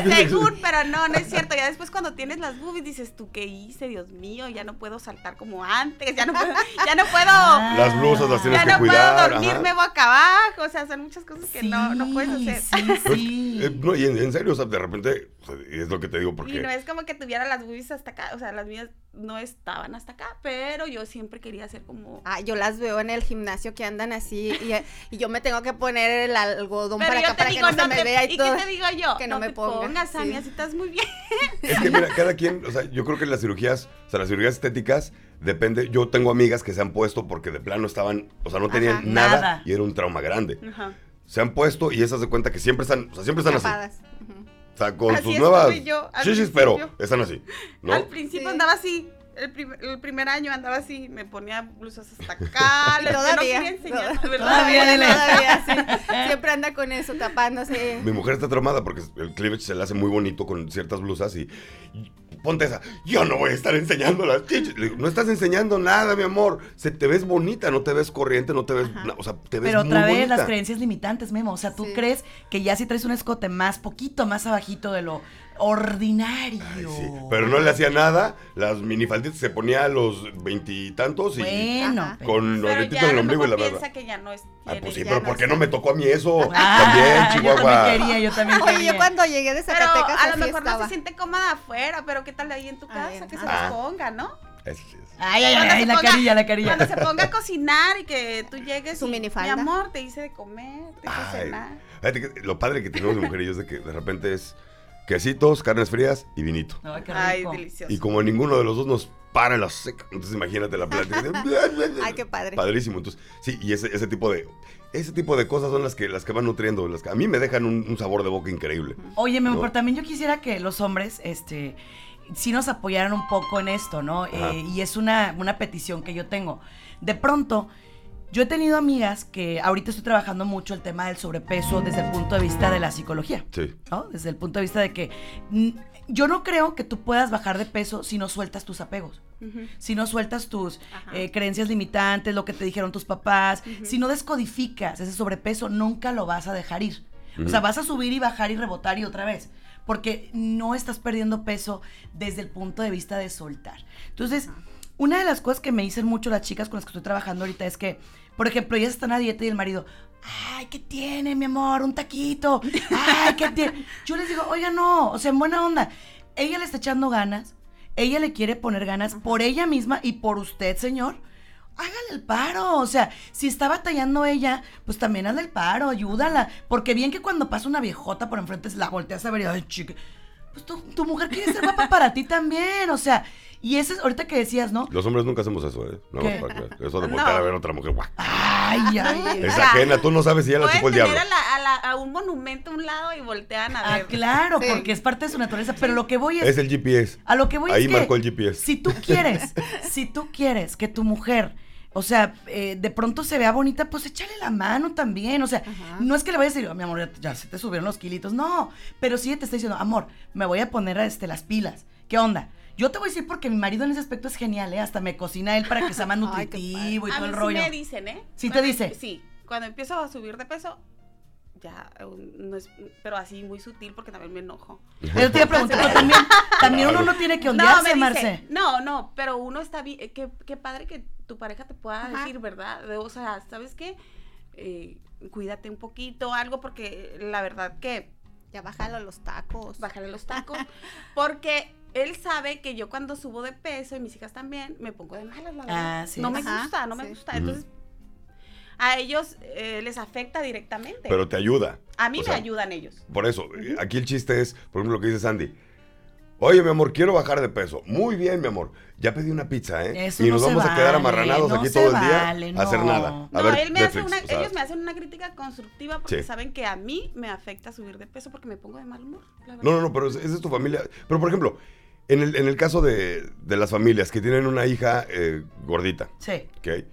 Según, pero no, no es cierto. Ya después cuando tienes las boobies dices, ¿tú qué hice? Dios mío, ya no puedo saltar como antes, ya no puedo, ya no puedo. [laughs] las blusas las tienes que no cuidar. puedo dormirme boca abajo, o sea, son muchas cosas que no, no puedes hacer. Sí, sí. Eh, no, y en, serio, o sea, de repente, es lo que te digo porque... Y no es como que tuviera las boobies hasta acá, o sea, las mías no estaban hasta acá, pero yo siempre quería hacer como... Ah, yo las veo en el gimnasio que andan así y, yo me tengo que poner el algodón para acá para que no, se me vea y, todo. ¿Y qué te digo yo? Que no, me pongas, Ani, así estás muy bien. Es que mira, cada quien, o sea, yo creo que las cirugías, o sea, las cirugías estéticas, depende, yo tengo amigas que se han puesto porque de plano estaban, o sea, no tenían nada, y era un trauma grande. Se han puesto y esas de cuenta que siempre están, o sea, siempre están así. O sea, con sus nuevas. Sí, sí, pero están así. ¿no? Al principio andaba así. El, el, primer año andaba así, me ponía blusas hasta acá. todavía. No enseñar, todavía, todavía, sí. Siempre anda con eso, tapándose. Mi mujer está traumada porque el cleavage se le hace muy bonito con ciertas blusas y ponte esa. Yo no voy a estar enseñando las chichis. no estás enseñando nada, mi amor. Se te ves bonita, no te ves corriente, no te ves. o sea, te ves Pero otra vez las creencias limitantes, Memo. O sea, tú crees que ya si traes un escote más, poquito más abajito de lo ordinario. Pero no le hacía nada. Las minifalditas se ponía a los veintitantos y, bueno, con los lentitos en el ombligo y la verdad. que ya no es. Ah, pues sí, pero ¿por qué no me tocó a mí eso? también, Chihuahua. Yo también quería, yo también quería. Oye, yo cuando llegué de Zacatecas. Pero a lo mejor no se siente cómoda afuera, pero ¿qué tal ahí en tu casa? que se los ponga, ¿no? Ay, ay, ay, la carilla, la carilla. Cuando se ponga a [laughs] cocinar y que tú llegues Su minifalda. mi amor, te hice de comer, te hice cenar. Lo padre que tenemos de mujeres es de que de repente es quesitos, carnes frías y vinito. Ay, delicioso. Y como ninguno de los dos nos para en la seca, entonces imagínate la plática. [laughs] Ay, qué padre. Padrísimo. Entonces, sí, y ese, ese tipo de ese tipo de cosas son las que las que van nutriendo, las que a mí me dejan un, sabor de boca increíble. Oye, ¿no? pero también yo quisiera que los hombres, este, sí nos apoyaran un poco en esto, ¿no? Eh, y es una, una petición que yo tengo. De pronto, yo he tenido amigas que ahorita estoy trabajando mucho el tema del sobrepeso desde el punto de vista de la psicología. Sí. ¿no? Desde el punto de vista de que yo no creo que tú puedas bajar de peso si no sueltas tus apegos, si no sueltas tus eh, creencias limitantes, lo que te dijeron tus papás, si no descodificas ese sobrepeso, nunca lo vas a dejar ir. O sea, vas a subir y bajar y rebotar y otra vez, porque no estás perdiendo peso desde el punto de vista de soltar. Entonces, una de las cosas que me dicen mucho las chicas con las que estoy trabajando ahorita es que, por ejemplo, ellas están a dieta y el marido, ay, ¿qué tiene, mi amor? Un taquito. Ay, ¿qué tiene? [laughs] Yo les digo, oiga, no, o sea, en buena onda. Ella le está echando ganas, ella le quiere poner ganas por ella misma y por usted, señor. Hágale el paro, o sea, si está batallando ella, pues también hazle el paro, ayúdala. Porque bien que cuando pasa una viejota por enfrente, se la volteas a ver y, ay, chica, pues tu, tu mujer quiere ser guapa para ti también, o sea, y ese es ahorita que decías, ¿no? Los hombres nunca hacemos eso, ¿eh? No, ¿Qué? para que- eso de voltear a ver a otra mujer. guau. Ay, ay, Es ajena, tú no sabes si ya la chupó el diablo. a, la- a la- a un monumento a un lado y voltean a Ah, ver. claro, Sí. porque es parte de su naturaleza. Pero lo que voy es. Es el GPS. A lo que voy Ahí es que. marcó el GPS. Si tú quieres, [laughs] si tú quieres que tu mujer. O sea, eh, de pronto se vea bonita, pues échale la mano también. O sea, Ajá. no es que le vayas a decir, "Oh, mi amor, ya, ya se te subieron los kilitos. No, pero sí te está diciendo, amor, me voy a poner este, las pilas. ¿Qué onda? Yo te voy a decir porque mi marido en ese aspecto es genial, ¿eh? Hasta me cocina él para que sea más [laughs] Ay, nutritivo y a todo mí el sí rollo. me dicen, ¿eh? ¿Sí te dice? Sí. Cuando empiezo a subir de peso, ya, no es, pero así muy sutil porque también me enojo. Yo te iba a preguntar, pero también, también uno no tiene que [laughs] ondearse, me dice- Marce. no, no, pero uno está bien, eh, qué, qué padre que tu pareja te pueda Ajá. decir, ¿verdad? De- o sea, ¿sabes qué? Eh, cuídate un poquito, algo, porque la verdad que Ya bájalo los tacos. bajarle los [laughs] tacos, porque él sabe que yo cuando subo de peso y mis hijas también, me pongo de malas, la verdad. Ah, sí. no me Ajá, gusta, no me gusta. Entonces, a ellos eh, les afecta directamente. Pero te ayuda. a mí o me sea, ayudan ellos. Por eso, eh, aquí el chiste es, por ejemplo, lo que dice Sandy. Oye, mi amor, quiero bajar de peso. Muy bien, mi amor. Ya pedí una pizza, ¿eh? Eso y no nos se vamos a quedar vale, amarranados no aquí todo el día vale, a hacer no. nada. A No, ver él me hace Netflix, una, o sea, ellos me hacen una crítica constructiva porque Sí. saben que a mí me afecta subir de peso porque me pongo de mal humor. No, no, no, pero esa es tu familia. Pero, por ejemplo, en el, en el caso de, de las familias que tienen una hija eh, gordita, Sí, ¿ok?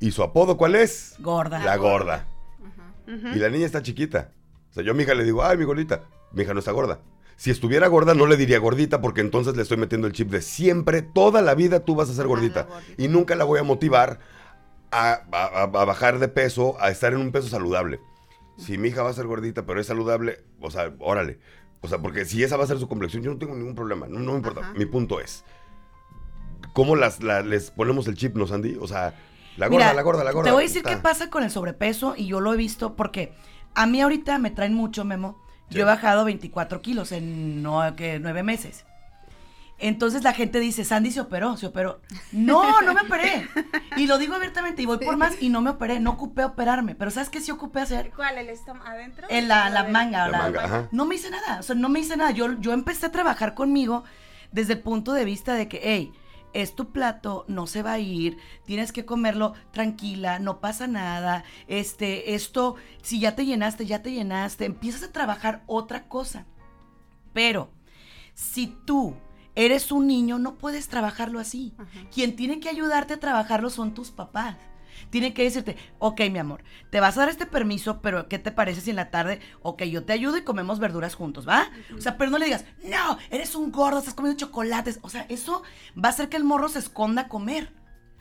¿Y su apodo cuál es? gorda. La gorda. Ajá. Ujú. Y la niña está chiquita. O sea, yo a mi hija le digo, ay, mi gordita. Mi hija no está gorda. Si estuviera gorda, no le diría gordita porque entonces le estoy metiendo el chip de siempre, toda la vida tú vas a ser gordita. Y nunca la voy a motivar a, a- a- a bajar de peso, a estar en un peso saludable. Si mi hija va a ser gordita, pero es saludable, o sea, órale. O sea, porque si esa va a ser su complexión, yo no tengo ningún problema. No, no me importa. Ajá. Mi punto es, ¿cómo las, la- les ponemos el chip, no, Sandy? O sea, la gorda, Mira, la gorda, la gorda. Te voy a decir Está. qué pasa con el sobrepeso y yo lo he visto porque a mí ahorita me traen mucho, Memo. Sí. Yo he bajado 24 kilos en no, que nueve meses. Entonces la gente dice, Sandy se operó, se operó. No, no me operé. Y lo digo abiertamente y voy por más y no me operé, no ocupé operarme. Pero ¿sabes qué sí ocupé hacer? ¿Cuál? ¿El estómago adentro? En la, la ¿O el- manga. La manga, ajá. No me hice nada, o sea, no me hice nada. Yo, yo empecé a trabajar conmigo desde el punto de vista de que, hey, es tu plato, no se va a ir, tienes que comerlo tranquila, no pasa nada. Este, esto, si ya te llenaste, ya te llenaste, empiezas a trabajar otra cosa. Pero, si tú eres un niño, no puedes trabajarlo así. Ajá. Quien tiene que ayudarte a trabajarlo son tus papás. Tienen que decirte, ok, mi amor, te vas a dar este permiso, pero ¿qué te parece si en la tarde, ok, yo te ayudo y comemos verduras juntos, ¿va? O sea, pero no le digas, no, eres un gordo, estás comiendo chocolates. O sea, eso va a hacer que el morro se esconda a comer.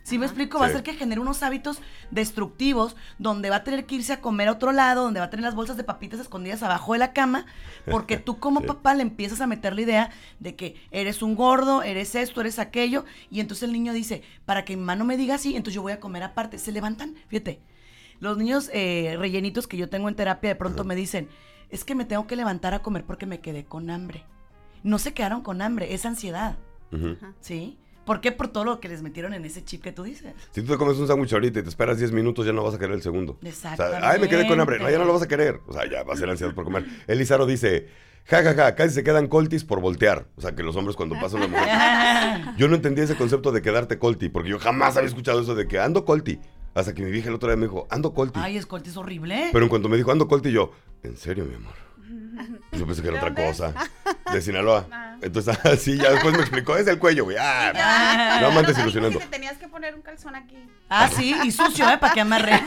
¿Sí me explico? Va a hacer que genere unos hábitos destructivos donde va a tener que irse a comer a otro lado, donde va a tener las bolsas de papitas escondidas abajo de la cama, porque [laughs] tú como Sí. papá le empiezas a meter la idea de que eres un gordo, eres esto, eres aquello, y entonces el niño dice, para que mi mamá no me diga así, entonces yo voy a comer aparte. Se levantan, fíjate, los niños eh, rellenitos que yo tengo en terapia de pronto me dicen, es que me tengo que levantar a comer porque me quedé con hambre. No se quedaron con hambre, es ansiedad. ¿sí? ¿Por qué? Por todo lo que les metieron en ese chip que tú dices. Si tú te comes un sándwich ahorita y te esperas 10 minutos, ya no vas a querer el segundo. O sea, ay, me quedé con hambre. No, ya no lo vas a querer. O sea, ya va a ser ansiedad por comer. [laughs] Elizaro dice, ja, ja, ja, casi se quedan coltis por voltear. O sea, que los hombres cuando pasan una mujer... [laughs] Yo no entendía ese concepto de quedarte colti, porque yo jamás había escuchado eso de que ando colti. Hasta que mi vieja el otro día me dijo, ando colti. Ay, escolte es horrible. Pero en cuanto me dijo, ando colti, yo, ¿en serio, mi amor? [laughs] Yo pensé que era ¿De otra cosa. [laughs] De Sinaloa. Ah. Entonces, [laughs] así, ya después me explicó, es el cuello, güey. Ah, Ah. no andes ilusionando. que te tenías que poner un calzón aquí. Ah, sí, y sucio, ¿eh? Para que amarre.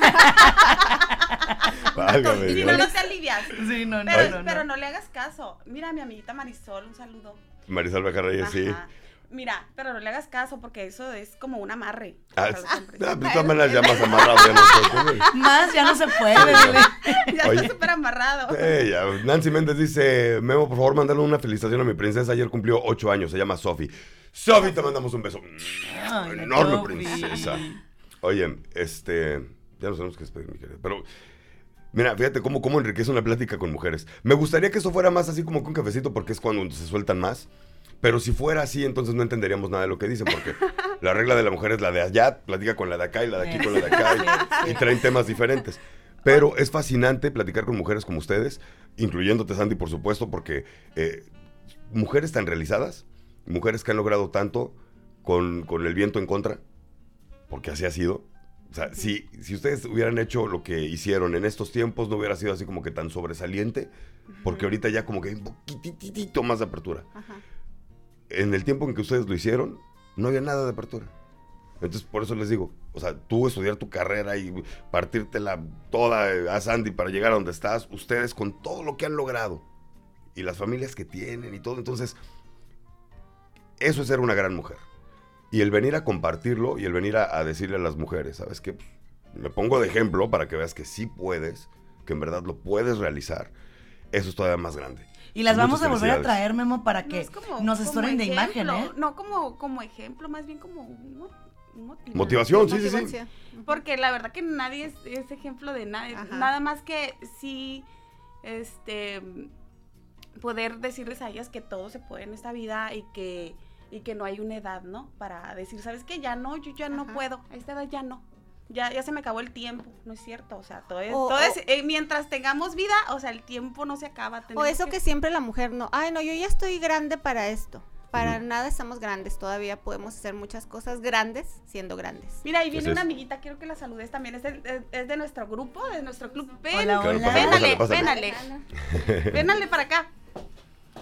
Válgame Si Dios. no, no te alivias. Sí, no, no, Pero, no, no. pero no le hagas caso. Mira a mi amiguita Marisol, un saludo. Marisol Bejarreyes, sí. Mira, pero no le hagas caso porque eso es como un amarre. Ah, ah, hombres. de todas maneras ya más amarrado ya no güey. Más ya no se puede, [laughs] ya Oye. está súper amarrado. Eh. Nancy Méndez dice, Memo, por favor, mandale una felicitación a mi princesa. Ayer cumplió ocho años, se llama Sofi. Sofi, te mandamos un beso. Ay, Enorme princesa. Oye, este, ya nos tenemos que despedir, mi querida. Pero, mira, fíjate cómo, cómo enriquece una plática con mujeres. Me gustaría que eso fuera más así como que un cafecito porque es cuando se sueltan más. Pero si fuera así, entonces no entenderíamos nada de lo que dicen, porque [laughs] la regla de la mujer es la de allá, platica con la de acá y la de aquí con la de acá, y, y traen temas diferentes. Pero es fascinante platicar con mujeres como ustedes, incluyéndote, Sandy, por supuesto, porque eh, mujeres tan realizadas, mujeres que han logrado tanto con, con el viento en contra, porque así ha sido. O sea, si, si ustedes hubieran hecho lo que hicieron en estos tiempos, no hubiera sido así como que tan sobresaliente, porque ahorita ya como que hay un poquitito más de apertura Ajá. En el tiempo en que ustedes lo hicieron, no había nada de apertura. Entonces, por eso les digo, o sea, tú estudiar tu carrera y partírtela toda eh, a Sandy para llegar a donde estás, ustedes con todo lo que han logrado y las familias que tienen y todo, entonces, eso es ser una gran mujer. Y el venir a compartirlo y el venir a, decirle a las mujeres, ¿sabes qué? Pues, me pongo de ejemplo para que veas que sí puedes, que en verdad lo puedes realizar, eso es todavía más grande. Y las vamos a volver a traer, Memo, para No que es como- nos estoren de imagen, ¿eh? No como, como ejemplo, más bien como un mo- un motivante. Motivación, sí, sí, sí. Motivación. Porque la verdad que nadie es, es ejemplo de nadie. Ajá. Nada más que sí, este, poder decirles a ellas que todo se puede en esta vida y que, y que no hay una edad, ¿no? Para decir, ¿sabes qué? Ya no, yo ya no puedo. A esta edad ya no. Ya, ya se me acabó el tiempo, no es cierto, o sea, todo es, O- todo es- o- eh, mientras tengamos vida, o sea, el tiempo no se acaba. O eso que siempre la mujer no, ay no, yo ya estoy grande para esto. Para nada estamos grandes, todavía podemos hacer muchas cosas grandes siendo grandes. Mira, ahí viene una amiguita, quiero que la saludes también. Es de, es- de nuestro grupo, de nuestro club. Ven, Hola, Claro, hola. pásale, vénale, pásale, vénale. Vénale [laughs] para acá.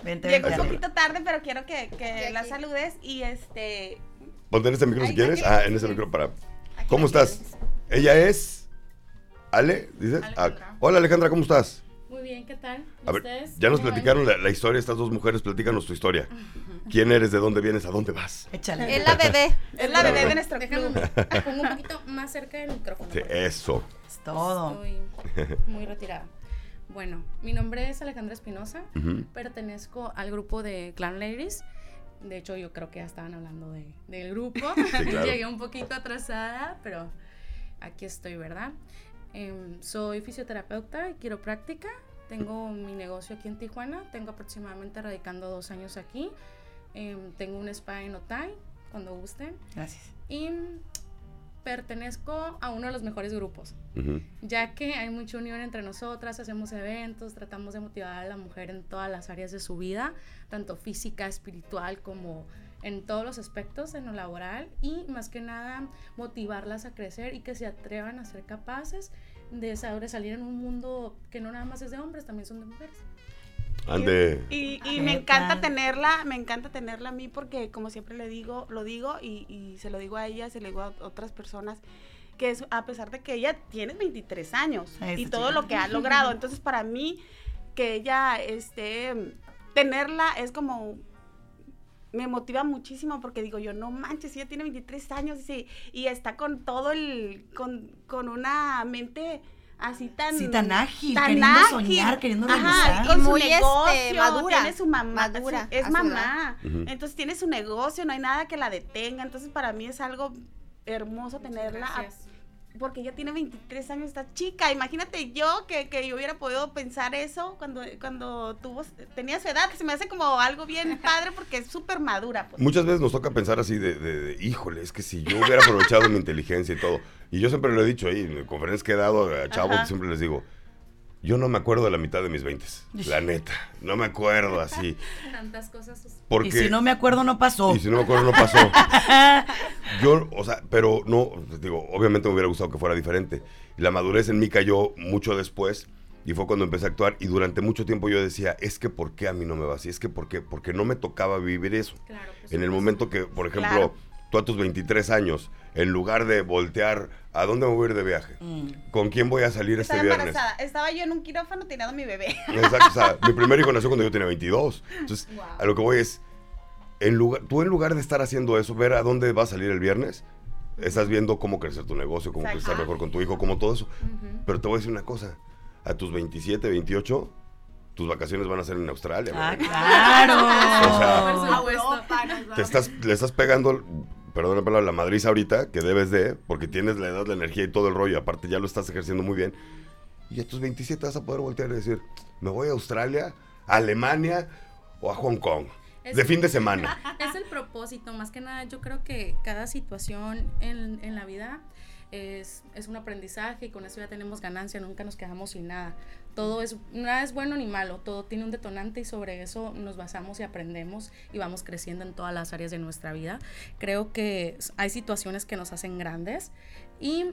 Vente, Llegó vente. un poquito tarde, pero quiero que, que la saludes y este. Ponte en este micro si quieres. Ah, en ese micro para. ¿Cómo estás? Ella es. ¿Ale? ¿Dices? Ah, hola Alejandra, ¿cómo estás? Muy bien, ¿qué tal? ¿Y A ver, ustedes? ya nos platicaron la, la historia, estas dos mujeres, platícanos tu historia. [laughs] ¿Quién eres? ¿De dónde vienes? ¿A dónde vas? Échale. Es la bebé. Es la bebé de nuestro Déjame, club. me pongo un poquito más cerca del micrófono. Sí, eso. Es todo. Estoy muy retirada. Bueno, mi nombre es Alejandra Espinosa. Pertenezco al grupo de Clan Ladies. De hecho, yo creo que ya estaban hablando de, del grupo. claro. [laughs] Llegué un poquito atrasada, pero aquí estoy, ¿verdad? Em, soy fisioterapeuta y quiropráctica. Tengo mi negocio aquí en Tijuana. Tengo aproximadamente radicando dos años aquí. Em, tengo un spa en Otay, cuando gusten. Gracias. Y pertenezco a uno de los mejores grupos Ujú. ya que hay mucha unión entre nosotras, hacemos eventos, tratamos de motivar a la mujer en todas las áreas de su vida, tanto física, espiritual como en todos los aspectos en lo laboral y más que nada motivarlas a crecer y que se atrevan a ser capaces de sobresalir en un mundo que no nada más es de hombres, también son de mujeres. Ande. Y, y ¿Qué me encanta tenerla, me encanta tenerla a mí porque como siempre le digo, lo digo y, y se lo digo a ella, se lo digo a otras personas, que es a pesar de que ella tiene 23 años y todo chica. lo que ha logrado, entonces para mí que ella esté, tenerla es como me motiva muchísimo porque digo yo, no manches, ella tiene 23 años y, sí, y está con todo el, con, con una mente así tan... Sí, tan ágil, tan queriendo ágil. soñar, queriendo Ajá, realizar. con su Muy, este, negocio, madura, tiene su mamá, madura su- es mamá, entonces tiene su negocio, no hay nada que la detenga, entonces para mí es algo hermoso tenerla, a-. porque ella tiene 23 años, está chica, imagínate yo que, que yo hubiera podido pensar eso cuando, cuando tuvo, tenía su edad, que se me hace como algo bien [laughs] padre porque es súper madura, pues. Muchas veces nos toca pensar así de, de- de, híjole, es que si yo hubiera aprovechado mi inteligencia y todo. Y yo siempre lo he dicho ahí, en conferencias que he dado a chavos, Ajá. siempre les digo, yo no me acuerdo de la mitad de mis 20, la neta, no me acuerdo así. [laughs] Tantas cosas. Porque, Y si no me acuerdo, no pasó. y si no me acuerdo, no pasó. [laughs] Yo, o sea, pero no, digo, obviamente me hubiera gustado que fuera diferente. La madurez en mí cayó mucho después y fue cuando empecé a actuar y durante mucho tiempo yo decía, es que ¿por qué a mí no me va así? Es que ¿por qué? Porque no me tocaba vivir eso. Claro, En el momento que, por ejemplo, Claro. tú a tus 23 años, en lugar de voltear, ¿a dónde me voy a ir de viaje? Mm. ¿Con quién voy a salir este viernes? embarazada, estaba yo en un quirófano teniendo a mi bebé. Exacto, o sea, [laughs] mi primer hijo nació cuando yo tenía 22. Entonces, Wow. a lo que voy es, en lugar, tú en lugar de estar haciendo eso, ver a dónde va a salir el viernes, estás viendo cómo crecer tu negocio, cómo crecer mejor con tu hijo, como todo eso. Pero te voy a decir una cosa, a tus 27, 28, tus vacaciones van a ser en Australia. Ah, claro. o sea, te estás, le estás pegando, perdón la la madriz ahorita, que debes de, porque tienes la edad, la energía y todo el rollo, aparte ya lo estás ejerciendo muy bien. Y a tus 27 vas a poder voltear y decir, me voy a Australia, a Alemania o a Hong Kong de fin de semana. [laughs] Es el propósito, más que nada yo creo que cada situación en, en la vida es, es, un aprendizaje y con eso ya tenemos ganancia, nunca nos quedamos sin nada. Todo es, nada es bueno ni malo, todo tiene un detonante y sobre eso nos basamos y aprendemos y vamos creciendo en todas las áreas de nuestra vida. Creo que hay situaciones que nos hacen grandes y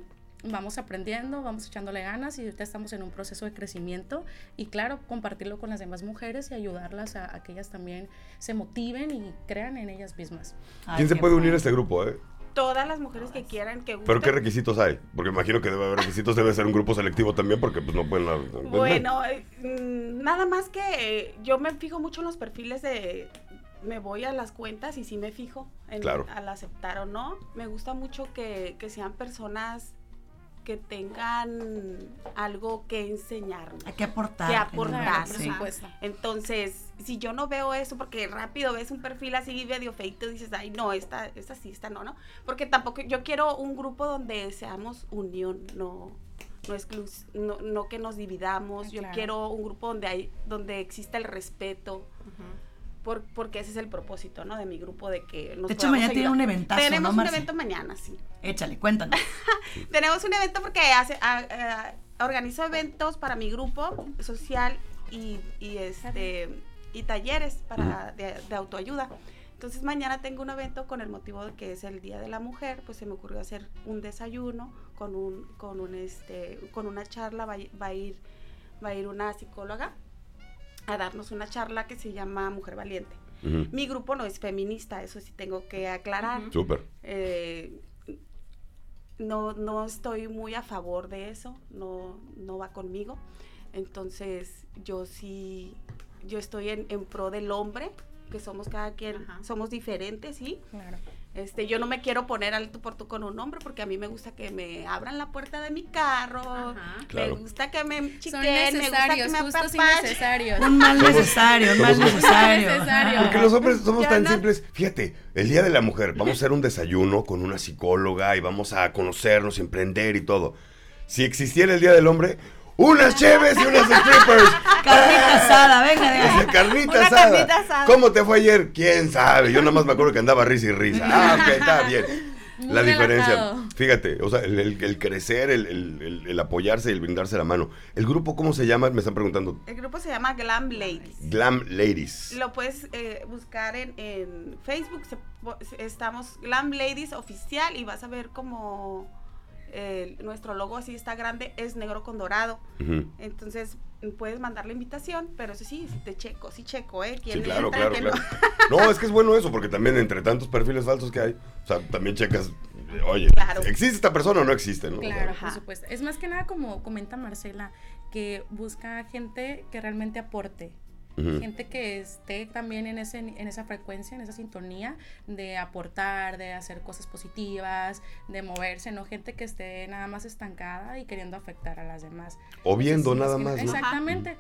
vamos aprendiendo, vamos echándole ganas y ahorita estamos en un proceso de crecimiento y claro, compartirlo con las demás mujeres y ayudarlas a, que ellas también se motiven y crean en ellas mismas. ¿Quién se puede unir a este grupo? Eh? Todas las mujeres que quieran, que ¿Pero qué requisitos hay? Porque imagino que debe haber requisitos, debe ser un grupo selectivo también porque pues no pueden... Pues, bueno, eh, mm, nada más que yo me fijo mucho en los perfiles de, me voy a las cuentas y sí me fijo en, al aceptar o no. Me gusta mucho que, que sean personas que tengan algo que enseñarnos. Hay que aportar. Que aportar. Entonces, si yo no veo eso, porque rápido ves un perfil así medio feito, y dices, ay, no, esta, esta sí, esta no, ¿no? Porque tampoco, yo quiero un grupo donde seamos unión, no, no, no, que nos dividamos. Yo quiero un grupo donde hay, donde exista el respeto porque ese es el propósito, ¿no? De mi grupo, de que nos De hecho, mañana tiene un eventazo, Tenemos un evento mañana, sí. Échale, cuéntanos. [laughs] Tenemos un evento porque hace, organizo eventos para mi grupo social y, este y talleres para de, autoayuda. Entonces mañana tengo un evento con el motivo de que es el Día de la Mujer, pues se me ocurrió hacer un desayuno con un con un este con una charla va, va a ir va a ir una psicóloga a darnos una charla que se llama Mujer Valiente. Mi grupo no es feminista, eso sí tengo que aclarar. Súper. Eh, no, no estoy muy a favor de eso, no, no va conmigo. Entonces, yo sí, yo estoy en, en pro del hombre, que somos cada quien, somos diferentes, ¿sí? Claro. Este, yo no me quiero poner al tú por tú con un hombre porque a mí me gusta que me abran la puerta de mi carro, me gusta que me chiquen, me gusta que me necesarios. Un mal necesario, un mal necesario. Porque los hombres somos tan simples. Fíjate, el Día de la Mujer, vamos a hacer un desayuno con una psicóloga y vamos a conocernos, emprender y todo. Si existiera el Día del Hombre, unas cheves y unas [laughs] strippers. Carnita asada, venga de ahí. Carnita asada. ¿Cómo te fue ayer? ¿Quién sabe? Yo nada más me acuerdo que andaba risa y risa. Ah, ok, [laughs] está bien. la diferencia, fíjate, o sea, el, crecer, el, apoyarse y el brindarse la mano. ¿El grupo cómo se llama? Me están preguntando. El grupo se llama Glam Ladies. Glam Ladies. Lo puedes eh, buscar en, Facebook. estamos Glam Ladies Oficial y vas a ver como nuestro logo así está grande, es negro con dorado. Entonces, puedes mandar la invitación, pero eso sí, te checo, sí checo, ¿eh? Sí, claro, claro, [laughs] No? es que es bueno eso, porque también entre tantos perfiles falsos que hay, o sea, también checas, oye, ¿existe esta persona o no existe? ¿no? Claro, por supuesto. Es más que nada como comenta Marcela, que busca gente que realmente aporte gente que esté también en, ese, en esa frecuencia, en esa sintonía de aportar, de hacer cosas positivas, de moverse, no gente que esté nada más estancada y queriendo afectar a las demás. O viendo nada más. Exactamente.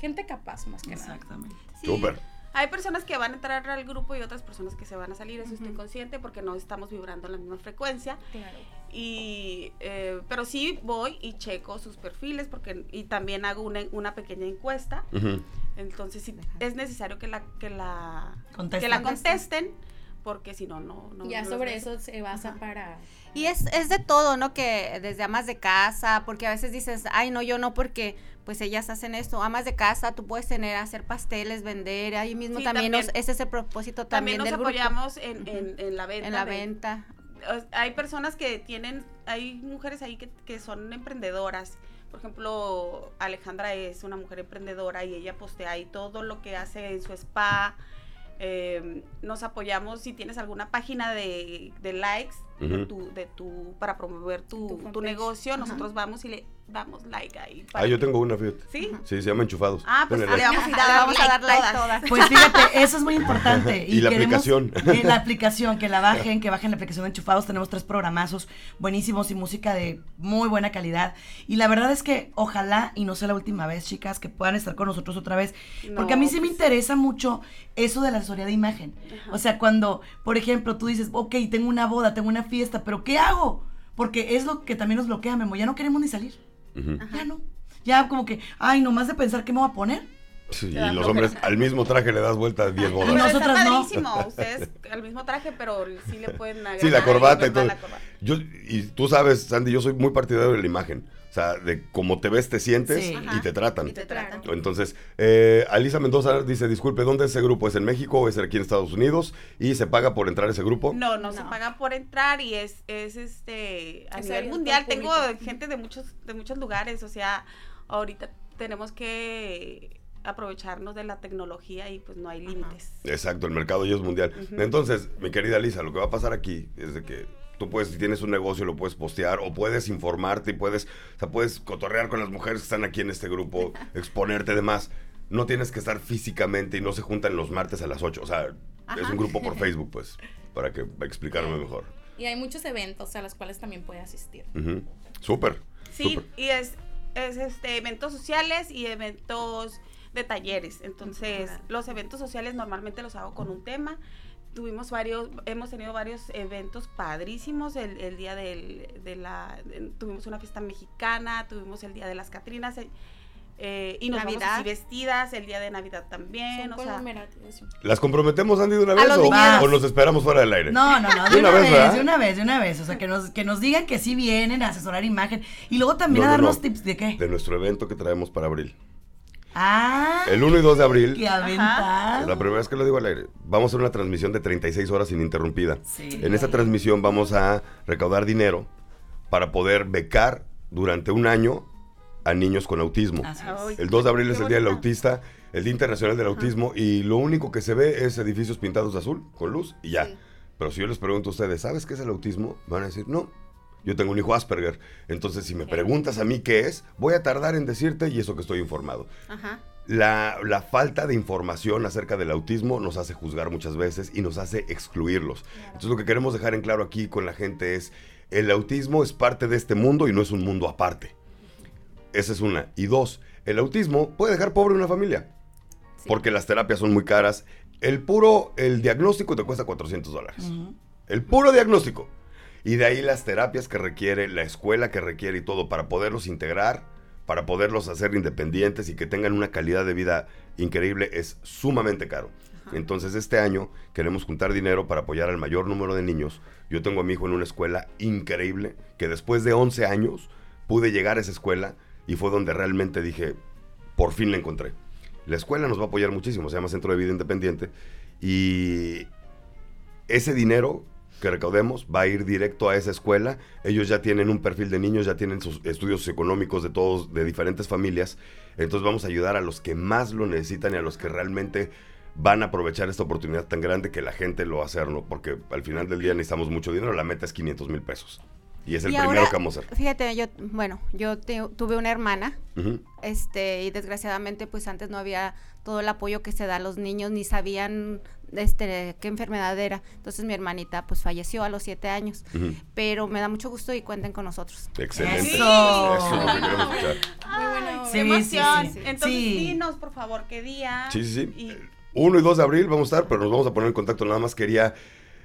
Gente capaz más que nada. Exactamente. Súper. Hay personas que van a entrar al grupo y otras personas que se van a salir, eso estoy consciente porque no estamos vibrando en la misma frecuencia. Claro. Y, eh, pero sí voy y checo sus perfiles porque y también hago una, una pequeña encuesta. Entonces sí, es necesario que la, que la, que la contesten porque si no, no, no. Ya sobre eso se basa para... Y es, es de todo, ¿no? Que desde amas de casa, porque a veces dices, ay, no, yo no, porque pues ellas hacen esto, amas de casa, tú puedes tener, hacer pasteles, vender, ahí mismo también, ese es el propósito también, también nos apoyamos En, en, la venta. En la venta. Hay personas que tienen, hay mujeres ahí que, que son emprendedoras, por ejemplo, Alejandra es una mujer emprendedora y ella postea ahí todo lo que hace en su spa, eh, nos apoyamos si tienes alguna página de, likes de tu, de tu, para promover tu, tu negocio, nosotros vamos y le damos like ahí. Ah, yo tengo una, fíjate. ¿Sí? Sí, se llama Enchufados. Ah, pues Denle le like. vamos a, dar, vamos a dar like todas. todas. Pues fíjate, eso es muy [laughs] importante. Y la aplicación. que la [laughs] aplicación, que la bajen, que bajen la aplicación de Enchufados. Tenemos tres programazos buenísimos y música de muy buena calidad. Y la verdad es que ojalá, y no sea la última vez, chicas, que puedan estar con nosotros otra vez. Porque a mí sí me pues- interesa mucho eso de la asesoría de imagen. O sea, cuando, por ejemplo, tú dices, ok, tengo una boda, tengo una fiesta, pero ¿qué hago? Porque es lo que también nos bloquea, Memo. Ya no queremos ni salir. Ujú. Ya no. Ya como que, ay, nomás de pensar qué me voy a poner. Sí, y los hombres al mismo traje le das vueltas [laughs] 10 Y bodas. Pero está no. padrísimo. Ustedes al mismo traje, pero sí le pueden agregar. Sí, la corbata y todo. Corbata. Yo, y tú sabes, Sandy, yo soy muy partidario de la imagen. O sea, de cómo te ves, te sientes Sí. y te tratan. Y te tratan. Entonces, eh, Alisa Mendoza dice, disculpe, ¿dónde es ese grupo? ¿Es en México o es aquí en Estados Unidos? ¿Y se paga por entrar a ese grupo? No, no, se paga por entrar y es, es este a Es nivel mundial. Tengo gente de muchos, de muchos lugares. O sea, ahorita tenemos que aprovecharnos de la tecnología y pues no hay límites. Exacto, el mercado ya es mundial. Entonces, mi querida Lisa, lo que va a pasar aquí es de que tú puedes, si tienes un negocio, lo puedes postear o puedes informarte y puedes, o sea, puedes cotorrear con las mujeres que están aquí en este grupo, [laughs] exponerte demás. No tienes que estar físicamente y no se juntan los martes a las 8. O sea, es un grupo por [laughs] Facebook, pues, para que explicarme mejor. Y hay muchos eventos a los cuales también puede asistir. Ujú. Súper. Sí, y es, es este eventos sociales y eventos de talleres. Entonces, los eventos sociales normalmente los hago con un tema. Tuvimos varios, hemos tenido varios eventos padrísimos. El, el día del, de la, de- tuvimos una fiesta mexicana, tuvimos el día de las Catrinas. eh, eh, y nos vamos Navidad. así vestidas, el día de Navidad también. O sea. ¿Las comprometemos, Andy, de una vez los o, o nos esperamos fuera del aire? No, no, no, de, De una, una vez, de una vez, de una vez. O sea, que nos, que nos digan que sí vienen a asesorar imagen. Y luego también No, a no, darnos no. tips de qué. De nuestro evento que traemos para abril. Ah, El 1 y 2 de abril. qué aventado. La primera vez que lo digo al aire. Vamos a hacer una transmisión de 36 horas ininterrumpida. Sí. En esa transmisión vamos a recaudar dinero para poder becar durante un año a niños con autismo. Así es. Ay, El 2 de abril qué es el Día del. Autista, el Día Internacional del Autismo, y lo único que se ve es edificios pintados de azul, con luz, y ya. Sí. Pero si yo les pregunto a ustedes, ¿sabes qué es el autismo? Van a decir, no. Yo tengo un hijo Asperger. Entonces, si me preguntas a mí qué es, voy a tardar en decirte y eso que estoy informado. Ajá. La, la falta de información acerca del autismo nos hace juzgar muchas veces y nos hace excluirlos. Entonces lo que queremos dejar en claro aquí con la gente es, el autismo es parte de este mundo y no es un mundo aparte. Esa es una. Y dos, el autismo puede dejar pobre una familia. Porque las terapias son muy caras. El puro, el diagnóstico te cuesta 400 dólares. El puro diagnóstico. Y de ahí las terapias que requiere, la escuela que requiere y todo para poderlos integrar, para poderlos hacer independientes y que tengan una calidad de vida increíble es sumamente caro. Entonces este año queremos juntar dinero para apoyar al mayor número de niños. Yo tengo a mi hijo en una escuela increíble que después de 11 años pude llegar a esa escuela y fue donde realmente dije, por fin la encontré. La escuela nos va a apoyar muchísimo, se llama Centro de Vida Independiente y ese dinero que recaudemos va a ir directo a esa escuela. Ellos ya tienen un perfil de niños, ya tienen sus estudios económicos de todos, de diferentes familias. Entonces vamos a ayudar a los que más lo necesitan y a los que realmente van a aprovechar esta oportunidad tan grande que la gente lo va a hacer, ¿no? Porque al final del día necesitamos mucho dinero, la meta es 500 mil pesos. Y es el Y primero ahora, que vamos a hacer. Fíjate, yo, bueno, yo te- tuve una hermana, este, y desgraciadamente, pues antes no había todo el apoyo que se da a los niños, ni sabían, este, qué enfermedad era. Entonces mi hermanita, pues falleció a los siete años. Pero me da mucho gusto y cuenten con nosotros. Excelente. Eso. Eso es lo que queremos escuchar. Muy buena Sí, ¡Qué obra. emoción! sí, sí. Entonces, Sí. dinos, por favor, qué día. Sí, sí, sí. Y 1 y 2 de abril vamos a estar, pero nos vamos a poner en contacto. Nada más quería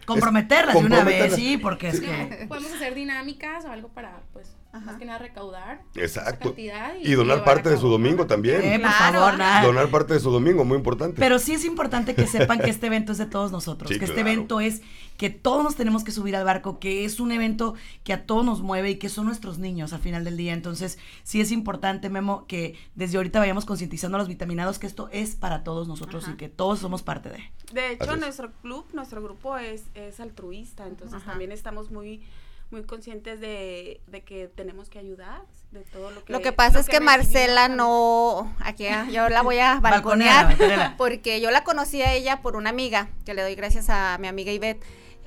Comprometerlas de una vez, sí, porque es que... [laughs] Podemos hacer dinámicas o algo para, pues, Ajá. más que nada recaudar. Exacto. cantidad Y donar parte de su domingo también. Eh, por Claro. favor, nada. Donar parte de su domingo, muy importante. Pero sí es importante que sepan que este evento es de todos nosotros, Sí, que este claro. evento es que todos nos tenemos que subir al barco, que es un evento que a todos nos mueve y que son nuestros niños al final del día. Entonces, sí es importante, Memo, que desde ahorita vayamos concientizando a los vitaminados que esto es para todos nosotros Ajá. y que todos somos parte de. De hecho, nuestro club, nuestro grupo es, es altruista, entonces Ajá. también estamos muy muy conscientes de, de que tenemos que ayudar de todo lo que Lo que pasa lo es que Marcela no, aquí ah, yo la voy a [laughs] balconear, porque yo la conocí a ella por una amiga, que le doy gracias a mi amiga Ivette.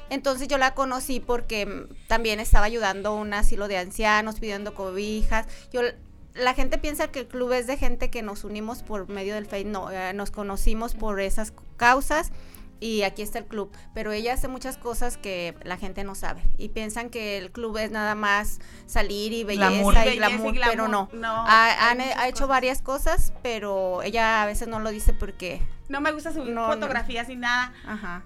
Entonces yo la conocí porque mm, también estaba ayudando a un asilo de ancianos, pidiendo cobijas. Yo l- la gente piensa que el club es de gente que nos unimos por medio del Facebook, no, eh, nos conocimos por esas causas y aquí está el club. Pero ella hace muchas cosas que la gente no sabe y piensan que el club es nada más salir y belleza, y, glamour, pero no. ha, ha hecho varias cosas, pero ella a veces no lo dice porque no me gusta subir fotografías ni nada.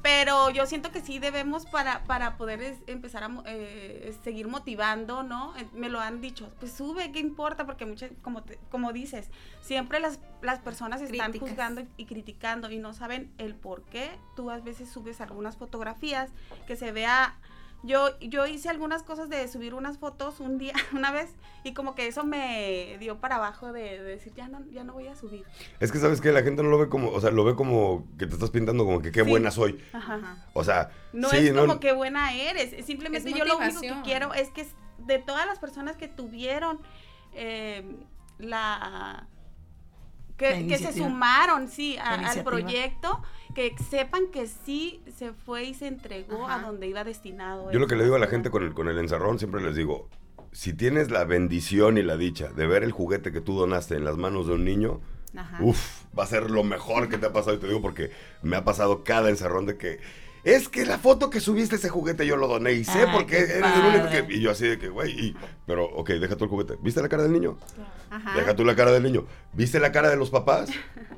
Pero yo siento que sí debemos para, para poder empezar a eh, seguir motivando, ¿no? Eh, me lo han dicho, pues sube, ¿qué importa? Porque muchas, como, como dices, siempre las, las personas están juzgando y criticando y no saben el por qué. Tú a veces subes algunas fotografías que se vea yo, yo hice algunas cosas de subir unas fotos un día, [laughs] una vez, y como que eso me dio para abajo de, decir, ya no, ya no voy a subir. Es que sabes que la gente no lo ve como, o sea, lo ve como que te estás pintando como que qué buena soy. Ajá. O sea, no es como que buena eres, simplemente yo lo único que quiero es que de todas las personas que tuvieron eh, la que, se sumaron, sí, al proyecto, que sepan que sí se fue y se entregó a donde iba destinado. Yo lo que le digo a la gente con el, con el encerrón, siempre les digo, si tienes la bendición y la dicha de ver el juguete que tú donaste en las manos de un niño, uff, va a ser lo mejor que te ha pasado. Y te digo porque me ha pasado cada encerrón de que es que la foto que subiste ese juguete yo lo doné y sé porque eres el único que... Y yo así de que, güey, pero, ok, deja tú el juguete. ¿Viste la cara del niño? Deja tú la cara del niño. ¿Viste la cara de los papás?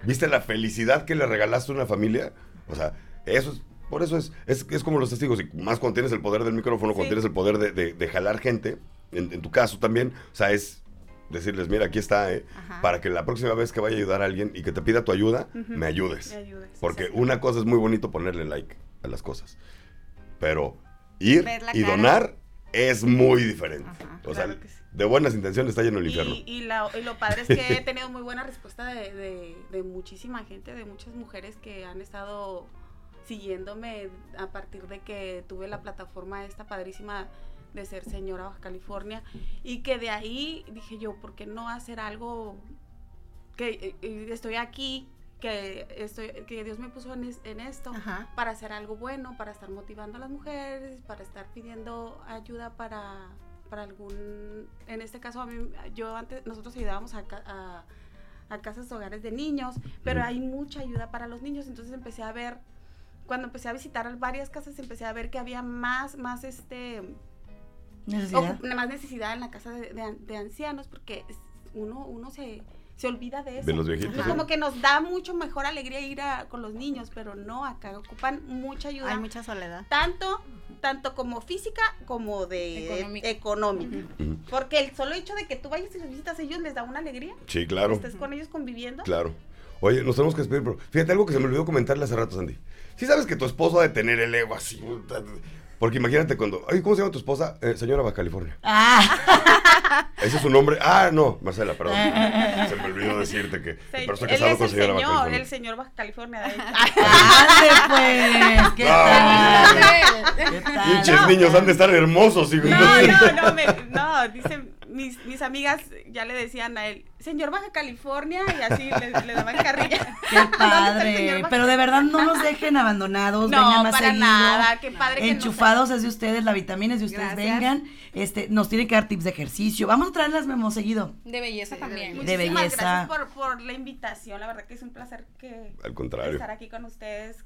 ¿Viste la felicidad que le regalaste a una familia? O sea, eso es... Por eso es, es, como los testigos, y más cuando tienes el poder del micrófono, cuando tienes el poder de, jalar gente, en, tu caso también, o sea, es decirles, mira, aquí está, eh, para que la próxima vez que vaya a ayudar a alguien y que te pida tu ayuda, me ayudes. Porque una cosa es muy bonito ponerle like a las cosas. Pero ir y donar es muy diferente. o sea, de buenas intenciones está lleno el infierno. Y, lo padre es que he [laughs] tenido muy buena respuesta de, de, muchísima gente, de muchas mujeres que han estado siguiéndome a partir de que tuve la plataforma esta padrísima de ser señora Baja California y que de ahí dije yo, ¿por qué no hacer algo que eh, eh, estoy aquí que, estoy, que Dios me puso en, esto para hacer algo bueno, para estar motivando a las mujeres, para estar pidiendo ayuda para, para algún, en este caso a mí, yo antes, nosotros ayudábamos a, a, a casas hogares de niños, pero hay mucha ayuda para los niños, entonces empecé a ver, cuando empecé a visitar varias casas, empecé a ver que había más, más este... Necesidad. más necesidad en la casa de, de ancianos, porque uno, uno se se olvida de eso. De los viejitos. Como que nos da mucho mejor alegría ir a, con los niños, pero no, acá ocupan mucha ayuda. Hay mucha soledad. Tanto, tanto como física como de económica. Porque el solo hecho de que tú vayas y los visitas a ellos les da una alegría. Sí, claro. Estés con ellos conviviendo. Claro. Oye, nos tenemos que despedir, pero fíjate algo que se me olvidó comentarle hace rato, Sandy. Sí sabes que tu esposo ha de tener el ego así, porque imagínate cuando. Ay, ¿cómo se llama tu esposa? Eh, señora Baja California. Ah. [laughs] Ese es su nombre. Ah, no, Marcela, perdón. se me olvidó decirte que. pero estoy casado con señora Baja California. El señor Baja California. De [laughs] pues! ¿Qué tal? ¿Qué tal? Pinches niños han de estar hermosos. No, no, no, me, no, dicen mis, mis amigas ya le decían a él, señor Baja California, y así le, daban carrilla. Qué [laughs] padre. Pero de verdad no nos dejen abandonados, no, vengan más para nada, qué padre Enchufados es de ustedes, la vitamina es de ustedes, vengan. Este, nos tienen que dar tips de ejercicio. Vamos a traerlas memo seguido. De belleza también. De belleza. gracias por, por la invitación, la verdad que es un placer que Al contrario. estar aquí con ustedes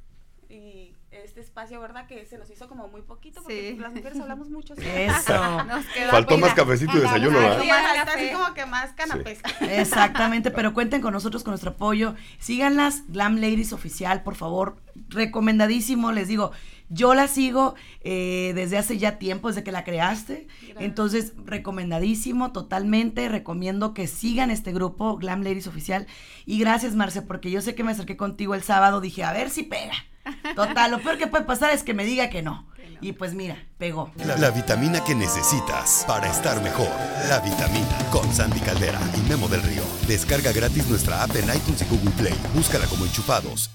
y este espacio, ¿verdad? Que se nos hizo como muy poquito porque las mujeres hablamos mucho. [laughs] Eso. [laughs] Faltó más cafecito y desayuno, ¿verdad? así como que más canapés. [laughs] Exactamente, pero cuenten con nosotros, con nuestro apoyo. Síganlas, Glam Ladies Oficial, por favor. Recomendadísimo, les digo. Yo la sigo eh, desde hace ya tiempo, desde que la creaste. Entonces, recomendadísimo, totalmente. Recomiendo que sigan este grupo, Glam Ladies Oficial. Y gracias, Marce, porque yo sé que me acerqué contigo el sábado. Dije, a ver si pega. Total, lo peor que puede pasar es que me diga que no. Y pues mira, pegó. La, vitamina que necesitas para estar mejor. La vitamina con Sandy Caldera y Memo del Río. Descarga gratis nuestra app en iTunes y Google Play. Búscala como enchufados.